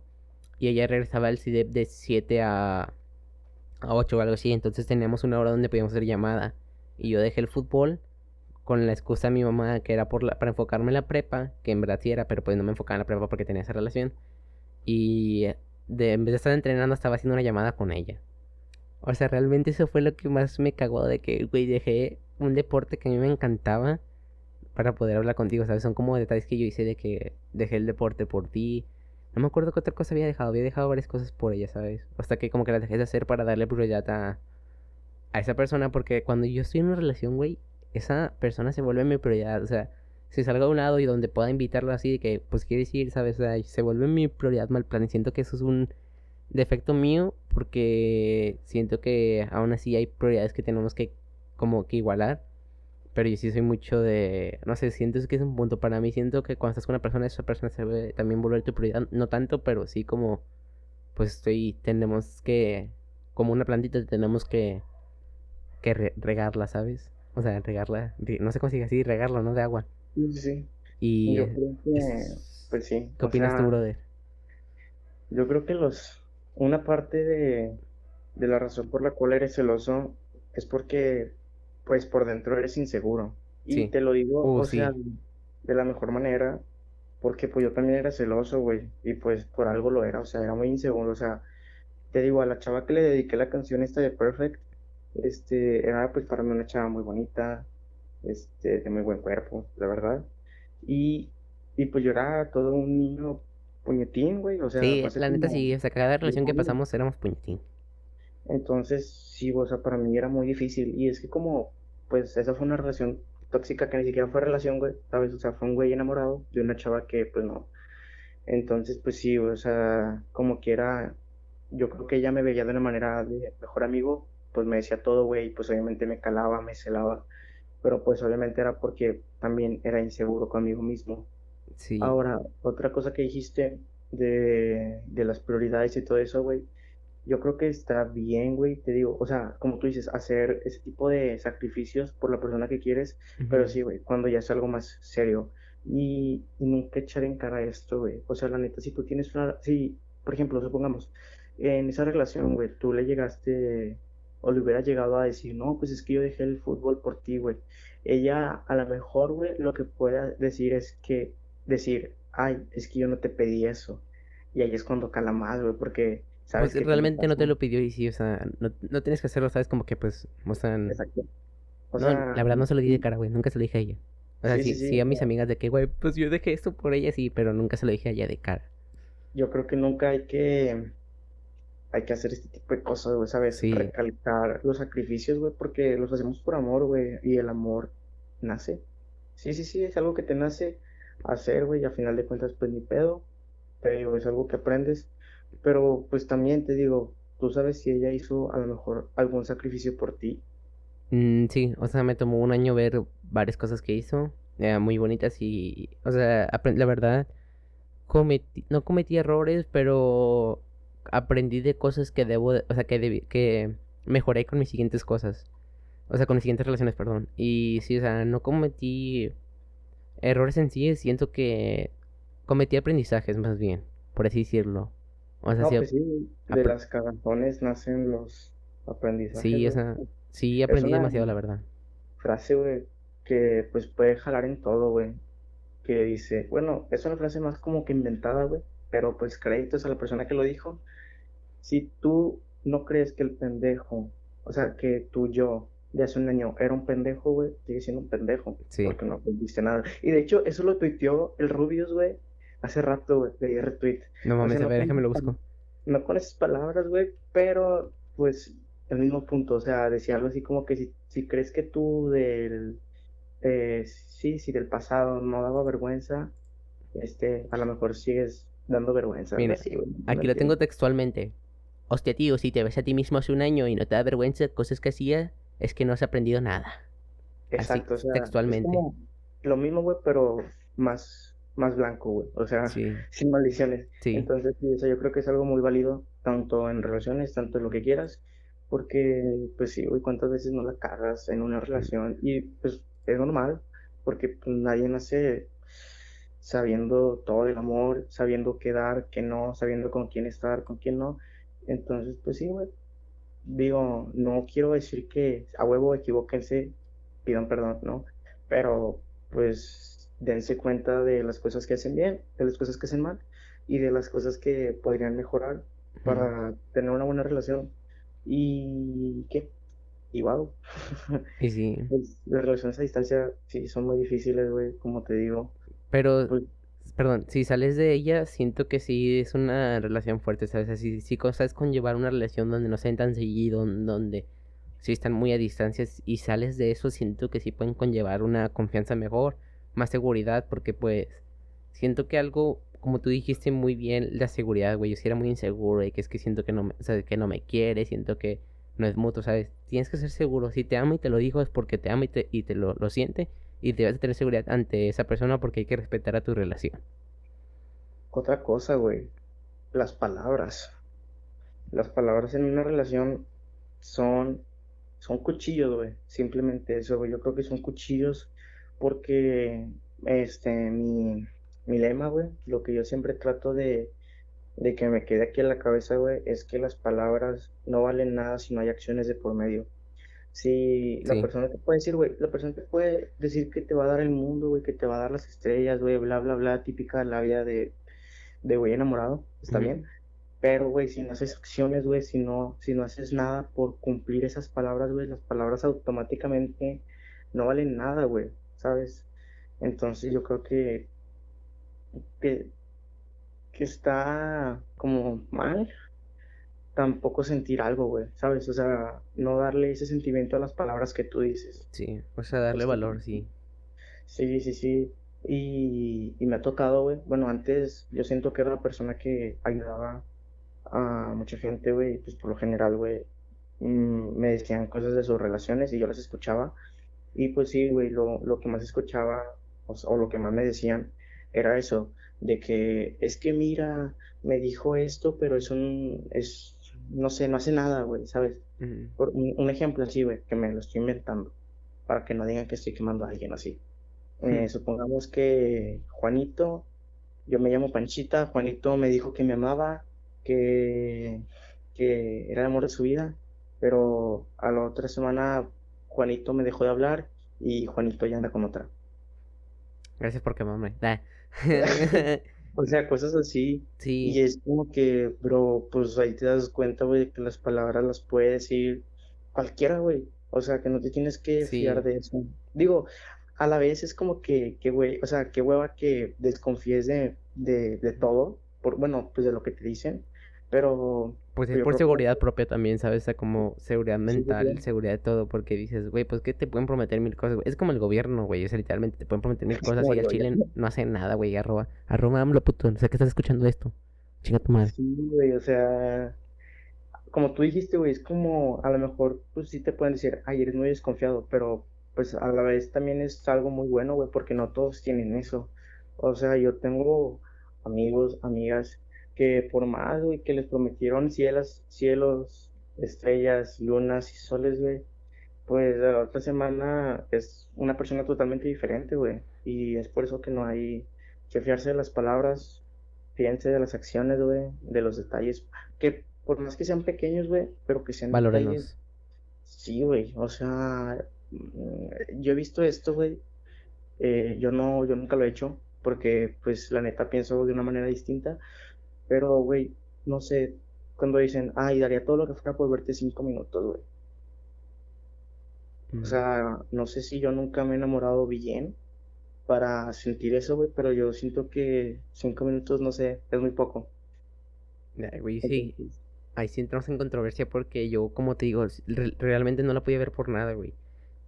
y ella regresaba al CIDEP de 7 a, a 8 o algo así, entonces teníamos una hora donde podíamos hacer llamada y yo dejé el fútbol con la excusa de mi mamá que era por para enfocarme en la prepa, que en verdad sí era, pero pues no me enfocaba en la prepa porque tenía esa relación y de, en vez de estar entrenando, estaba haciendo una llamada con ella. O sea, realmente eso fue lo que más me cagó de que, güey, dejé un deporte que a mí me encantaba para poder hablar contigo, ¿sabes? Son como detalles que yo hice de que dejé el deporte por ti. No me acuerdo qué otra cosa había dejado, había dejado varias cosas por ella, ¿sabes? Hasta que como que las dejé de hacer para darle prioridad a, a esa persona, porque cuando yo estoy en una relación, güey, esa persona se vuelve mi prioridad, o sea, si salgo a un lado y donde pueda invitarlo así, de que pues quiere decir, ¿sabes? se vuelve mi prioridad mal plan y siento que eso es un defecto mío porque siento que aún así hay prioridades que tenemos que como que igualar. Pero yo sí soy mucho de, no sé, siento que es un punto para mí, siento que cuando estás con una persona, esa persona se ve también volver tu prioridad, no tanto, pero sí como, pues estoy, tenemos que, como una plantita, tenemos que, que regarla, ¿sabes? O sea, regarla, no sé cómo se dice así, regarla, ¿no? De agua. Sí, sí. Y yo creo que, pues sí. ¿Qué opinas tú, brother? Yo creo que los, una parte de, de la razón por la cual eres celoso es porque, pues, por dentro eres inseguro. Y te lo digo, uh, o sea, de la mejor manera, porque pues yo también era celoso, güey, y pues por algo lo era, o sea, era muy inseguro, o sea, te digo, a la chava que le dediqué la canción esta de Perfect, este, era pues para mí una chava muy bonita, este, de muy buen cuerpo, la verdad. Y, y pues yo era todo un niño puñetín, güey, o sea... Sí, la neta sí, o sea, cada relación que pasamos éramos puñetín. Entonces, sí, o sea, para mí era muy difícil. Y es que como, pues, esa fue una relación tóxica que ni siquiera fue relación, güey, ¿sabes? O sea, fue un güey enamorado de una chava que, pues, no. Entonces, pues sí, o sea, como quiera, yo creo que ella me veía de una manera de mejor amigo, pues me decía todo, güey, pues obviamente me calaba, me celaba pero pues obviamente era porque también era inseguro conmigo mismo. Sí. Ahora, otra cosa que dijiste de, de las prioridades y todo eso, güey, yo creo que está bien, güey, te digo, o sea, como tú dices, hacer ese tipo de sacrificios por la persona que quieres, pero sí, güey, cuando ya es algo más serio. Y, y, nunca echar en cara esto, güey. O sea, la neta, si tú tienes una, si, por ejemplo, supongamos, en esa relación, güey, tú le llegaste o le hubiera llegado a decir, no, pues es que yo dejé el fútbol por ti, güey. Ella a lo mejor, güey, lo que puede decir es que, decir, ay, es que yo no te pedí eso. Y ahí es cuando cala más, güey, porque sabes pues realmente no te lo pidió y sí, o sea, no, no tienes que hacerlo, sabes, como que pues, o sea, Exacto. no, la verdad no se lo di de cara, güey, nunca se lo dije a ella. O sea, sí, sí, a mis amigas de que, güey, pues yo dejé esto por ella, sí, pero nunca se lo dije a ella de cara. Yo creo que nunca hay que hay que hacer este tipo de cosas, güey, ¿sabes? Sí. Recalcar los sacrificios, güey, porque los hacemos por amor, güey, y el amor nace. Sí, sí, sí, es algo que te nace hacer, güey, y a final de cuentas, pues ni pedo, pero es algo que aprendes. Pero pues también te digo, tú sabes si ella hizo a lo mejor algún sacrificio por ti. Mm, sí, o sea, me tomó un año ver varias cosas que hizo, muy bonitas y, o sea, la verdad, cometí, no cometí errores, pero aprendí de cosas que debo, o sea, que, que mejoré con mis siguientes cosas. O sea, con mis siguientes relaciones, perdón. Y sí, o sea, no cometí errores en sí, siento que cometí aprendizajes más bien, por así decirlo. O sea, no, sí, pues sí, de las cagazones nacen los aprendizajes. Sí, esa, sí, aprendí demasiado, la verdad. Frase, güey, que pues puede jalar en todo, güey. Que dice, bueno, es una frase más como que inventada, güey, pero pues créditos a la persona que lo dijo. Si tú no crees que el pendejo, o sea, que tú yo de hace un año era un pendejo, güey, sigue siendo un pendejo. Sí. Porque no aprendiste nada. Y de hecho, eso lo tuiteó el Rubius, güey, hace rato, güey, de retweet. No mames, a ver, déjame lo busco. No con esas palabras, güey, pero pues el mismo punto, o sea, decía algo así como que si, si crees que tú del, eh, sí, sí, del pasado no daba vergüenza, este, a lo mejor sigues dando vergüenza. Mira, aquí lo tengo textualmente. Hostia, tío, si te ves a ti mismo hace un año y no te da vergüenza cosas que hacías, es que no has aprendido nada. Exacto, o sea, textualmente. lo mismo, güey, pero más, más blanco, güey. O sea, sin maldiciones. Sí. Entonces, yo creo que es algo muy válido, tanto en relaciones, tanto en lo que quieras, porque, pues sí, güey, cuántas veces no la cagas en una relación y, pues, es normal, porque pues, nadie nace sabiendo todo el amor, sabiendo qué dar, qué no, sabiendo con quién estar, con quién no. Entonces, pues sí, güey. Digo, no quiero decir que a huevo equivóquense, pidan perdón, ¿no? Pero, pues, dense cuenta de las cosas que hacen bien, de las cosas que hacen mal y de las cosas que podrían mejorar para tener una buena relación. ¿Y qué? Y wow. Y sí. Pues, las relaciones a distancia sí son muy difíciles, güey, como te digo. Pero pues perdón, si sales de ella, siento que sí es una relación fuerte, ¿sabes? Así, sí, cosas con llevar una relación donde no sean tan seguido, donde sí están muy a distancias y sales de eso, siento que sí pueden conllevar una confianza mejor, más seguridad, porque pues siento que algo, como tú dijiste muy bien, la seguridad, güey, yo sí era muy inseguro y que es que siento que no me, que no me quiere, siento que no es mutuo, ¿sabes? Tienes que ser seguro, si te ama y te lo dijo es porque te ama y te, y te lo, lo siente y debes tener seguridad ante esa persona porque hay que respetar a tu relación. Otra cosa, güey, las palabras. Las palabras en una relación son, son cuchillos, güey. Simplemente eso, güey. Yo creo que son cuchillos porque, este, mi, mi lema, güey, lo que yo siempre trato de, de que me quede aquí en la cabeza, güey, es que las palabras no valen nada si no hay acciones de por medio. Si la persona te puede decir, güey, la persona te puede decir que te va a dar el mundo, güey, que te va a dar las estrellas, güey, bla, bla, bla, típica la vida de, de güey enamorado, está bien. Pero, güey, si no haces acciones, güey, si no, si no haces nada por cumplir esas palabras, güey, las palabras automáticamente no valen nada, güey, ¿sabes? Entonces yo creo que, que, que está como mal tampoco sentir algo, güey, ¿sabes? O sea, no darle ese sentimiento a las palabras que tú dices. Sí, o sea, darle valor, sí. Sí, sí, sí. Y, y me ha tocado, güey. Bueno, antes yo siento que era la persona que ayudaba a mucha gente, güey. Pues por lo general, güey, mm, me decían cosas de sus relaciones y yo las escuchaba. Y pues sí, güey, lo, lo que más escuchaba o, o lo que más me decían era eso, de que es que mira, me dijo esto, pero es un, es, no sé, no hace nada, güey, ¿sabes? Por un, ejemplo así, güey, que me lo estoy inventando, para que no digan que estoy quemando a alguien así. Eh, supongamos que Juanito, yo me llamo Panchita, Juanito me dijo que me amaba, que, que era el amor de su vida, pero a la otra semana Juanito me dejó de hablar y Juanito ya anda con otra. Gracias por quemarme. O sea, cosas así. Sí. Y es como que, bro, pues ahí te das cuenta, güey, que las palabras las puede decir cualquiera, güey. O sea, que no te tienes que fiar de eso. Digo, a la vez es como que, que güey, o sea, qué hueva que desconfíes de, de, de todo, por, bueno, pues de lo que te dicen, pero... Pues es por seguridad propia también, ¿sabes? O sea, como seguridad mental, seguridad de todo, porque dices, güey, pues que te pueden prometer mil cosas, güey. Es como el gobierno, güey, o sea, literalmente te pueden prometer mil cosas y el Chile no hace nada, güey, arroba, arroba AMLO, puto, no sé que estás escuchando esto. Chinga tu madre. Sí, güey, o sea, como tú dijiste, güey, es como, a lo mejor, pues sí te pueden decir, ay, eres muy desconfiado, pero pues a la vez también es algo muy bueno, güey, porque no todos tienen eso. O sea, yo tengo amigos, amigas que por más, güey, que les prometieron cielos, cielos, estrellas, lunas y soles, güey, pues la otra semana es una persona totalmente diferente, güey. Y es por eso que no hay que fiarse de las palabras, fíjense de las acciones, güey, de los detalles. Que por más que sean pequeños, güey, pero que sean detalles. Sí, güey, o sea, mm, yo he visto esto, güey. eh, yo no, yo nunca lo he hecho, porque pues la neta pienso de una manera distinta. Pero, güey, no sé, cuando dicen, ay, daría todo lo que fuera por verte cinco minutos, güey. O sea, no sé si yo nunca me he enamorado bien para sentir eso, güey, pero yo siento que cinco minutos, no sé, es muy poco. Güey, sí. Ahí sí entramos en controversia porque yo, como te digo, re- realmente no la podía ver por nada, güey.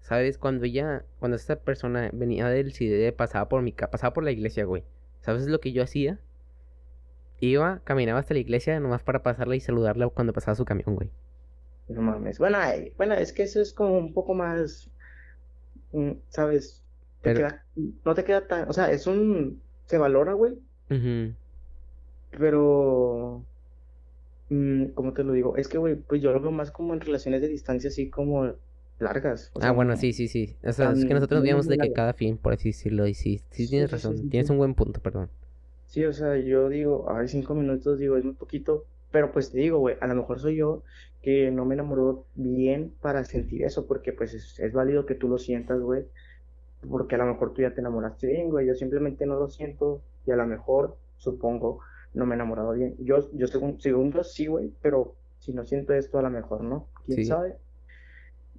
¿Sabes? Cuando ella, cuando esta persona venía del CIDE, pasaba por mi ca- pasaba por la iglesia, güey. ¿Sabes lo que yo hacía? Iba, caminaba hasta la iglesia nomás para pasarla y saludarla cuando pasaba su camión, güey. no mames. Bueno, bueno, es que eso es como un poco más, mm, ¿sabes? Te Pero, queda, no te queda tan, o sea, es un, se valora, güey, pero, mm, ¿cómo te lo digo? Es que, güey, pues yo lo veo más como en relaciones de distancia así como largas, o Ah, bueno, no sí, sí, sí. O sea, es que nosotros veíamos de que cada fin, por así decirlo, y sí, sí tienes razón. Tienes un buen punto, perdón. Sí, o sea, yo digo, ay, cinco minutos, digo, es muy poquito, pero pues te digo, güey, a lo mejor soy yo que no me enamoró bien para sentir eso, porque pues es, es válido que tú lo sientas, güey, porque a lo mejor tú ya te enamoraste bien, güey, yo simplemente no lo siento y a lo mejor, supongo, no me he enamorado bien. Yo, yo según, según yo sí, güey, pero si no siento esto, a lo mejor no, quién Sí. sabe.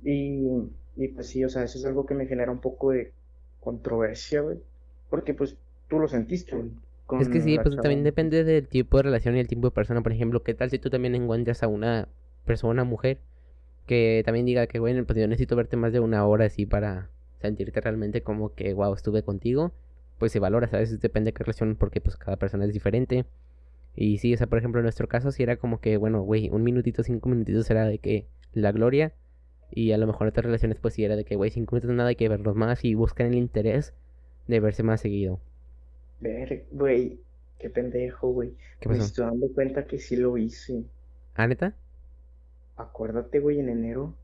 Y, y pues sí, o sea, eso es algo que me genera un poco de controversia, güey, porque pues tú lo sentiste, güey, Es que sí, pues también depende del tipo de relación y el tipo de persona. Por ejemplo, ¿qué tal si tú también encuentras a una persona, mujer, que también diga que, bueno, pues yo necesito verte más de una hora así para sentirte realmente como que, wow, estuve contigo? Pues se valora, ¿sabes? Depende de qué relación, porque pues cada persona es diferente. Y sí, o sea, por ejemplo, en nuestro caso sí era como que, bueno, güey, un minutito, cinco minutitos era de que la gloria. Y a lo mejor en otras relaciones pues sí era de que, güey, cinco minutos nada, hay que verlos más y buscan el interés de verse más seguido. Ver, güey, qué pendejo, güey. ¿Qué Me estoy dando cuenta que sí lo hice. ¿Ah, neta? Acuérdate, güey, en enero.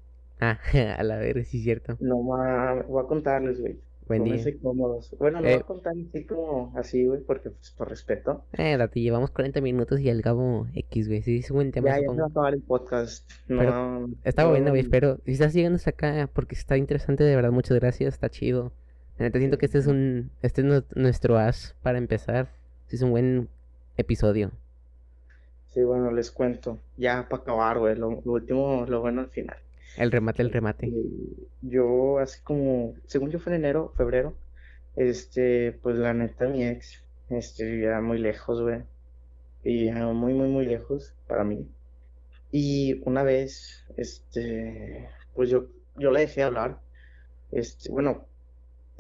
Ah, a la verga, sí es cierto. No mames, voy a contarles, güey. Buen día. Cómodos. Bueno, no voy Eh, a contar así como así, güey, porque pues por respeto. eh, date, llevamos 40 minutos y al cabo X, güey. Sí, es un buen tema, Ya, ya se va a acabar el podcast. Pero No, está bueno, güey. no, Espero. Si estás llegando hasta acá, porque está interesante, de verdad, muchas gracias. Está chido. Neta, siento que este es un. Este es nu- nuestro as para empezar. Sí, es un buen episodio. Sí, bueno, les cuento. Ya para acabar, güey, lo, lo último, lo bueno al final. El remate, el remate. Eh, Yo así como, según yo fue en enero, febrero, este, pues la neta mi ex, este, vivía muy lejos, güey, y muy, muy, muy lejos para mí. Y una vez, este, pues yo, yo le dejé hablar, este, bueno,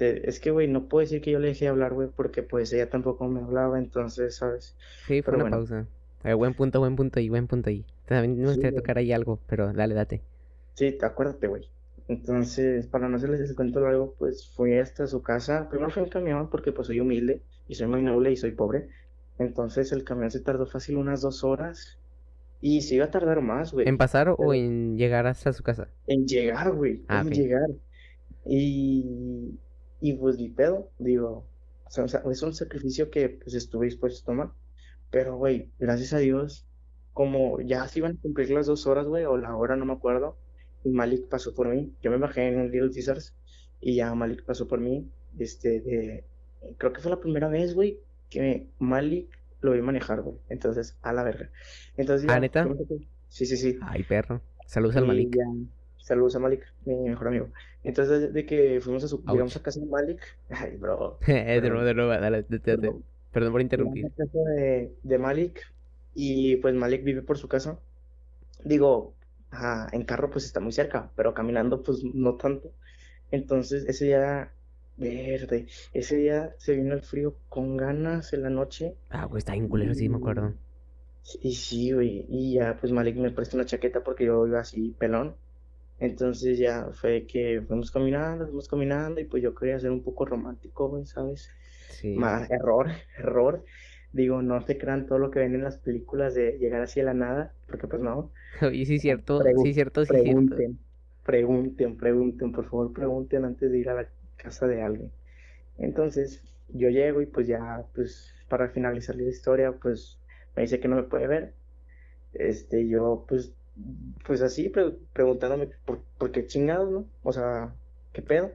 te- es que, güey, no puedo decir que yo le dejé hablar, güey, porque pues ella tampoco me hablaba, entonces, ¿sabes? Sí, fue Pero una bueno, pausa. Eh, buen punto, buen punto y buen punto ahí. También me gustaría tocar ahí algo, pero dale, date. Sí, te acuérdate, güey. Entonces, para no hacerles el cuento largo, pues fui hasta su casa. Primero fui en camión porque pues soy humilde y soy muy noble y soy pobre. Entonces el camión se tardó fácil unas dos horas y se iba a tardar más, ¿En güey. pasar o en llegar hasta su casa? en llegar, güey, Ah, en llegar. Y, y pues ni pedo, digo, o sea, es un sacrificio que pues estuve dispuesto a tomar. Pero, güey, gracias a Dios, como ya se iban a cumplir las dos horas, güey, o la hora, no me acuerdo, y Malik pasó por mí. Yo me bajé en un Little Caesars y ya Malik pasó por mí. Este, de, creo que fue la primera vez, güey, que Malik lo vi manejar, güey. Entonces, a la verga. Entonces Ah, ya, neta. sí, sí, sí. Ay, perro. Saludos al Y Malik. ya, saludos a Malik, mi mejor amigo. Entonces, de, que fuimos a su, llegamos a casa de Malik, ay, bro, de nuevo, de nuevo, dale, perdón. Perdón por interrumpir. a casa de, de Malik y pues Malik vive por su casa. Digo, ajá, en carro pues está muy cerca, pero caminando pues no tanto. Entonces, ese día, verde, ese día se vino el frío con ganas en la noche Ah, güey, está bien culero, sí, me acuerdo. y, y sí, güey, y ya pues Malik me prestó una chaqueta porque yo iba así pelón. Entonces ya fue que fuimos caminando, fuimos caminando y pues yo quería ser un poco romántico, güey, ¿sabes? Sí. Más error, error. Digo, no se crean todo lo que ven en las películas de llegar así a la nada, porque pues no. Oye, sí, cierto, Pregu- sí, cierto, sí, cierto. pregunten, pregunten, pregunten, por favor, pregunten antes de ir a la casa de alguien. Entonces, yo llego y pues ya, pues para finalizar la historia, pues me dice que no me puede ver. Este, yo pues, pues así, preguntándome por, por, qué chingados, ¿no? O sea, ¿qué pedo?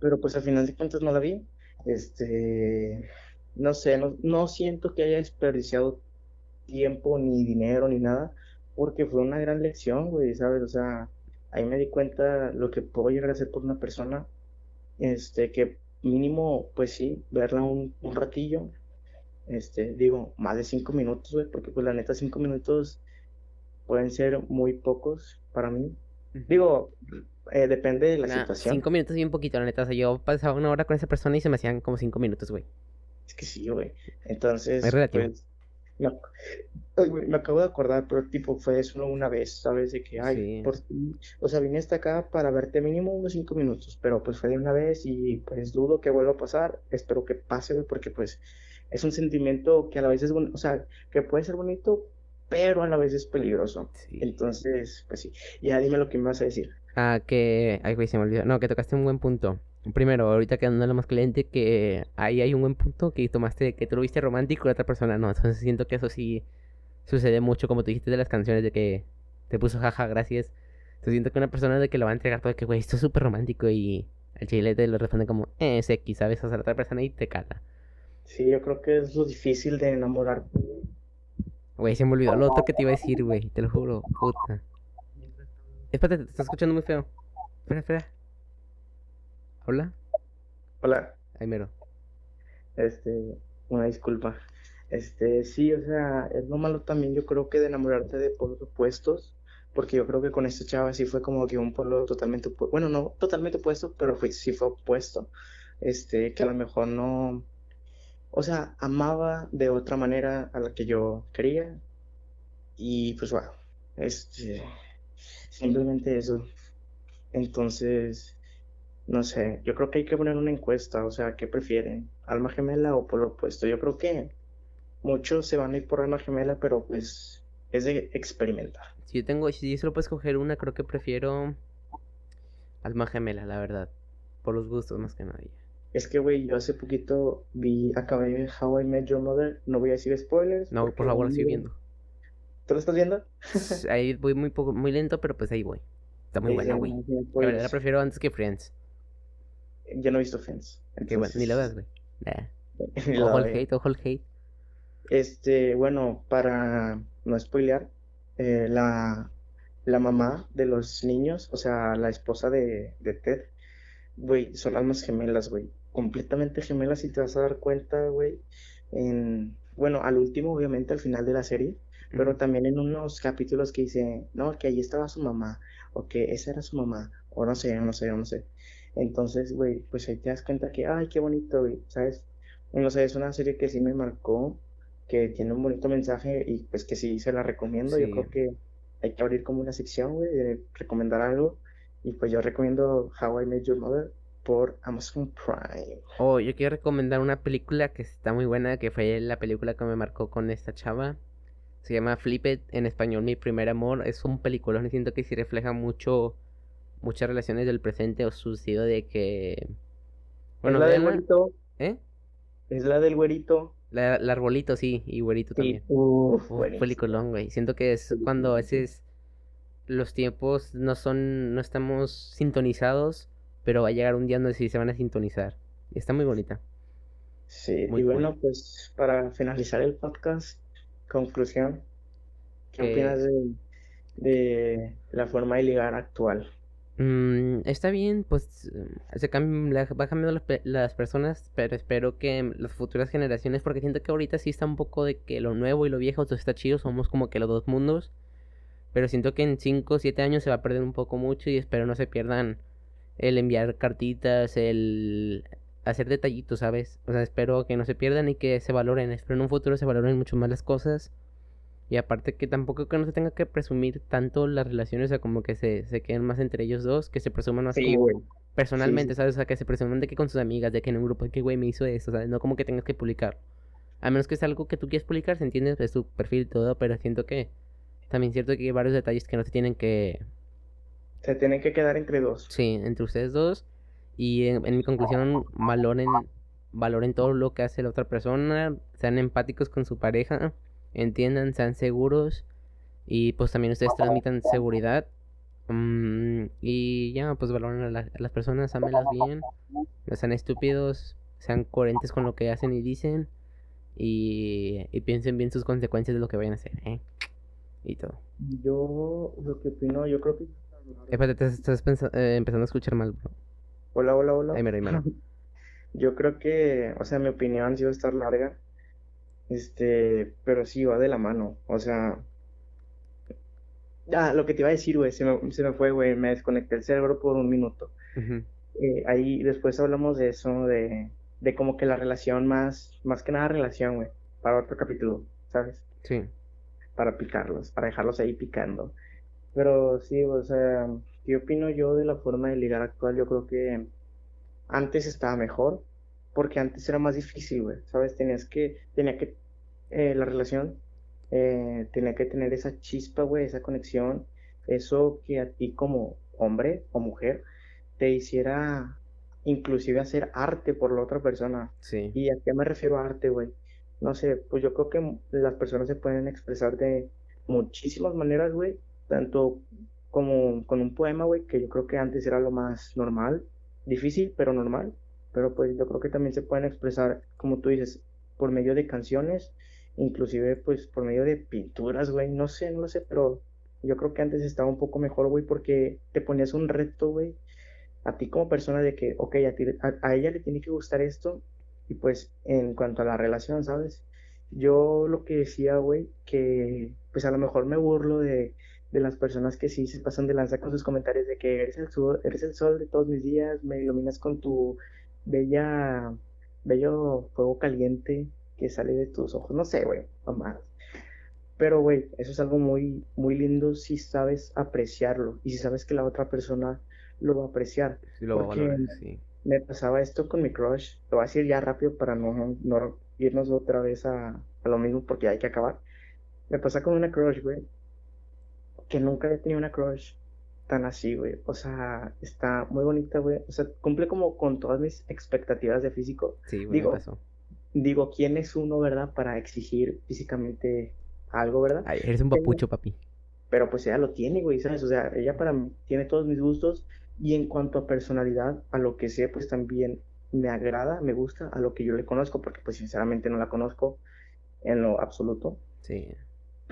Pero pues al final de cuentas no la vi. Este, no sé, no, no siento que haya desperdiciado tiempo, ni dinero, ni nada, porque fue una gran lección, güey, ¿sabes? O sea, ahí me di cuenta lo que puedo llegar a hacer por una persona, este, que mínimo, pues sí, verla un, un ratillo, este, digo, más de cinco minutos, güey, porque pues la neta cinco minutos pueden ser muy pocos para mí. Digo, eh, depende de la situación. Cinco minutos y un poquito, la neta. O sea, yo pasaba una hora con esa persona y se me hacían como cinco minutos, güey. Es que sí, güey. Entonces, es relativo. Pues, me acabo de acordar, pero tipo fue solo una vez, ¿sabes? De que, ay, por, o sea, vine hasta acá para verte mínimo unos cinco minutos, pero pues fue de una vez y pues dudo que vuelva a pasar, espero que pase, porque pues es un sentimiento que a la vez es bonito, o sea, que puede ser bonito, pero a la vez es peligroso. Entonces, pues sí, ya dime lo que me vas a decir. Ah, que, ay, güey, se me olvidó, no, que tocaste un buen punto. Primero, ahorita quedando más cliente, que ahí hay un buen punto que tomaste, que tú lo viste romántico y la otra persona no. Entonces siento que eso sí sucede mucho, como tú dijiste de las canciones, de que te puso jaja, gracias. Entonces siento que una persona de que lo va a entregar todo, que güey, esto es súper romántico y el chile te lo responde como, eh, es X, ¿sabes? O sea, la otra persona y te cala. Sí, yo creo que es lo difícil de enamorar. Güey, se me olvidó lo otro que te iba a decir, güey, te lo juro, puta. Espérate, te estás escuchando muy feo. Espera, espera. Hola. Hola. Ay, mero. Este, una disculpa. Este, sí, o sea, es lo malo también, yo creo que de enamorarte de polos opuestos, porque yo creo que con esta chava sí fue como que un polo totalmente opuesto, bueno, no totalmente opuesto, pero fue, sí fue opuesto, este, que a lo mejor no, o sea, amaba de otra manera a la que yo quería, y pues bueno, este, simplemente eso. Entonces, no sé, yo creo que hay que poner una encuesta, o sea, ¿qué prefieren? ¿Alma gemela o por lo opuesto? Yo creo que muchos se van a ir por alma gemela, pero pues es de experimentar. Si yo tengo, si yo solo puedo escoger una, creo que prefiero alma gemela, la verdad. Por los gustos más que nadie. Es que, güey, yo hace poquito vi, acabé How I Met Your Mother. No voy a decir spoilers. No, por favor, lo estoy viendo. ¿Tú lo estás viendo? ahí voy muy poco, muy lento, pero pues ahí voy. Está muy buena, güey. La verdad la prefiero antes que Friends. Yo no he visto Friends. Qué bueno, ni lo ves, güey. Ojo el hate, ojo el hate. Este, bueno, para no spoilear, eh, la, la mamá de los niños, o sea, la esposa de, de Ted, güey, son almas gemelas, güey. Completamente gemelas y te vas a dar cuenta, güey. En, bueno, al último, obviamente, al final de la serie, pero también en unos capítulos que dice, no, que ahí estaba su mamá, o que esa era su mamá, o no sé, no sé, no sé. Entonces, güey, pues ahí te das cuenta que, ay, qué bonito, güey, ¿sabes? No sé, es una serie que sí me marcó, que tiene un bonito mensaje y pues que sí se la recomiendo. Yo creo que hay que abrir como una sección, güey, de recomendar algo. Y pues yo recomiendo How I Met Your Mother por Amazon Prime. Oh, yo quiero recomendar una película que está muy buena, que fue la película que me marcó con esta chava. Se llama Flip It, en español Mi Primer Amor. Es un película, siento que sí refleja mucho muchas relaciones del presente o sucedido de que... Bueno, ¿Es la del güerito? ¿Eh? ¿Es la del güerito? La, arbolito, sí, y güerito también. Uf, peliculón, güey. Siento que es cuando a veces los tiempos no son, no estamos sintonizados, pero va a llegar un día donde sí se van a sintonizar. Está muy bonita. Sí, y bueno, pues para finalizar el podcast, conclusión, ¿qué opinas de, de la forma de ligar actual? Mm, está bien, pues se cambian, va cambiando las, personas, pero espero que las futuras generaciones, porque siento que ahorita sí está un poco de que lo nuevo y lo viejo todo está chido, somos como que los dos mundos, pero siento que en 5 o 7 años se va a perder un poco mucho y espero no se pierdan el enviar cartitas, el hacer detallitos, ¿sabes? O sea, espero que no se pierdan y que se valoren, espero en un futuro se valoren mucho más las cosas y aparte que tampoco que no se tenga que presumir tanto las relaciones, o sea, como que se, se queden más entre ellos dos, que se presuman más como personalmente, ¿sabes? O sea, que se presuman de que con sus amigas, de que en un grupo, de que güey me hizo esto, ¿sabes? No como que tengas que publicar. A menos que sea algo que tú quieras publicar, se entiende, es tu perfil y todo, pero siento que también es cierto que hay varios detalles que no se tienen que, Se tienen que quedar entre dos. Sí, entre ustedes dos. Y en, en mi conclusión, valoren, valoren todo lo que hace la otra persona, sean empáticos con su pareja, entiendan, sean seguros y pues también ustedes transmitan seguridad. Mm, y ya, pues valoren a, la- a las personas, ámelas bien, no sean estúpidos, sean coherentes con lo que hacen y dicen y, y piensen bien sus consecuencias de lo que vayan a hacer, ¿eh? Y todo. Yo, lo que opino, yo creo que... Espérate, te estás eh, empezando a escuchar mal, bro. Hola, hola, hola. Ahí mero. Yo creo que, o sea, mi opinión sí va a estar larga, este, pero sí va de la mano, o sea, ah, lo que te iba a decir, güey, se me, se me fue, güey, me desconecté el cerebro por un minuto. Eh, ahí después hablamos de eso, de, de como que la relación más, más que nada relación, güey, para otro capítulo, ¿sabes? Sí. Para picarlos, para dejarlos ahí picando. Pero sí, o sea, ¿qué opino yo de la forma de ligar actual? Yo creo que antes estaba mejor, porque antes era más difícil, güey, ¿sabes? Tenías que, tenía que, eh, la relación, eh, tenía que tener esa chispa, güey, esa conexión, eso que a ti como hombre o mujer te hiciera inclusive hacer arte por la otra persona. Sí. ¿Y a qué me refiero a arte, güey? No sé, pues yo creo que las personas se pueden expresar de muchísimas maneras, güey, tanto como con un poema, güey, que yo creo que antes era lo más normal, difícil, pero normal, pero pues yo creo que también se pueden expresar, como tú dices, por medio de canciones, inclusive pues por medio de pinturas, güey, no sé, no sé, pero yo creo que antes estaba un poco mejor, güey, porque te ponías un reto, güey, a ti como persona de que, ok, a ti, a, a ella le tiene que gustar esto, y pues en cuanto a la relación, ¿sabes? Yo lo que decía, güey, que pues a lo mejor me burlo de, de las personas que sí se pasan de lanza con sus comentarios de que eres el sol, eres el sol de todos mis días, me iluminas con tu bella, bello fuego caliente que sale de tus ojos, no sé, güey, mamadas. Pero, güey, eso es algo muy, muy lindo si sabes apreciarlo y si sabes que la otra persona lo va a apreciar. Sí lo va a Porque valorar, sí. me pasaba esto con mi crush. Lo voy a decir ya rápido para no, no irnos otra vez a, a lo mismo porque hay que acabar. Me pasa con una crush, güey, que nunca había tenido una crush tan así, güey. O sea, está muy bonita, güey. O sea, cumple como con todas mis expectativas de físico. Sí, güey, Digo, pasó. digo, ¿quién es uno, verdad, para exigir físicamente algo, verdad? Ay, eres un papucho, papi. pero pues ella lo tiene, güey, ¿sabes? O sea, ella para mí tiene todos mis gustos y en cuanto a personalidad, a lo que sé, pues también me agrada, me gusta a lo que yo le conozco, porque pues sinceramente no la conozco en lo absoluto, Sí.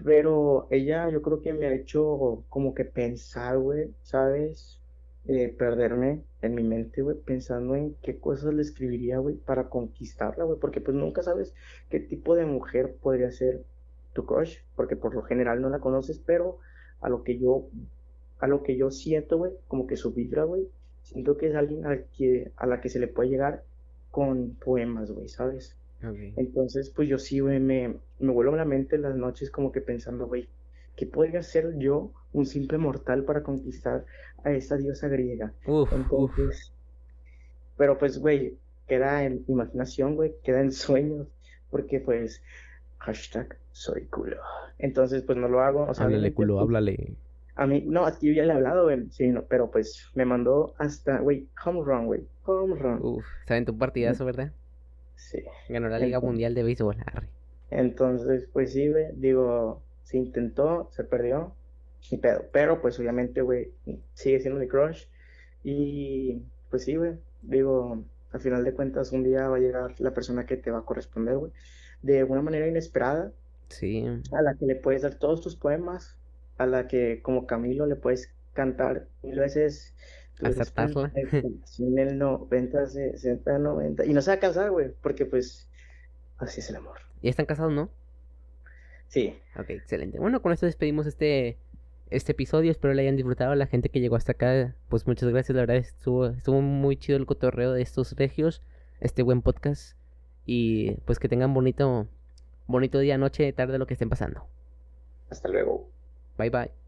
Pero ella yo creo que me ha hecho como que pensar, güey, ¿sabes? Eh, perderme en mi mente, güey, pensando en qué cosas le escribiría, güey, para conquistarla, güey, porque pues nunca sabes qué tipo de mujer podría ser tu crush, porque por lo general no la conoces, pero a lo que yo, a lo que yo siento, güey, como que su vibra, güey, siento que es alguien al que, a la que se le puede llegar con poemas, güey, ¿sabes? Entonces, pues yo sí, güey, me, me vuelvo a la mente en las noches como que pensando, güey, ¿qué podría ser yo, un simple mortal, para conquistar a esa diosa griega? Uf, uf. Entonces, pero pues, güey, queda en imaginación, güey, queda en sueños, porque pues, hashtag soy culo. Entonces, pues no lo hago, o sea, Háblale, culo, pues, háblale. a mí, no, a ti yo ya le he hablado, güey, sí, no, pero pues me mandó hasta, güey, home run, güey, home run, Uf, saben tu partidazo, ¿verdad? Sí. Ganó la Liga Entonces- Mundial de Béisbol. Entonces, pues sí, güey, digo, se intentó, se perdió, ni pedo. Pero, pues obviamente, güey, sigue siendo mi crush. Y, pues sí, güey, digo, al final de cuentas, un día va a llegar la persona que te va a corresponder, güey, de una manera inesperada, Sí. a la que le puedes dar todos tus poemas, a la que, como Camilo, le puedes cantar mil veces. Acertarla. En el 90, 60, 90. Y no se va a cansar, güey, porque, pues, así es el amor. ¿Ya están casados, no? Sí. Ok, excelente. Bueno, con esto despedimos este, este episodio. Espero le hayan disfrutado. La gente que llegó hasta acá, pues muchas gracias. La verdad estuvo, estuvo muy chido el cotorreo de estos regios. Este buen podcast. Y pues que tengan bonito, bonito día, noche, tarde, lo que estén pasando. Hasta luego. Bye bye.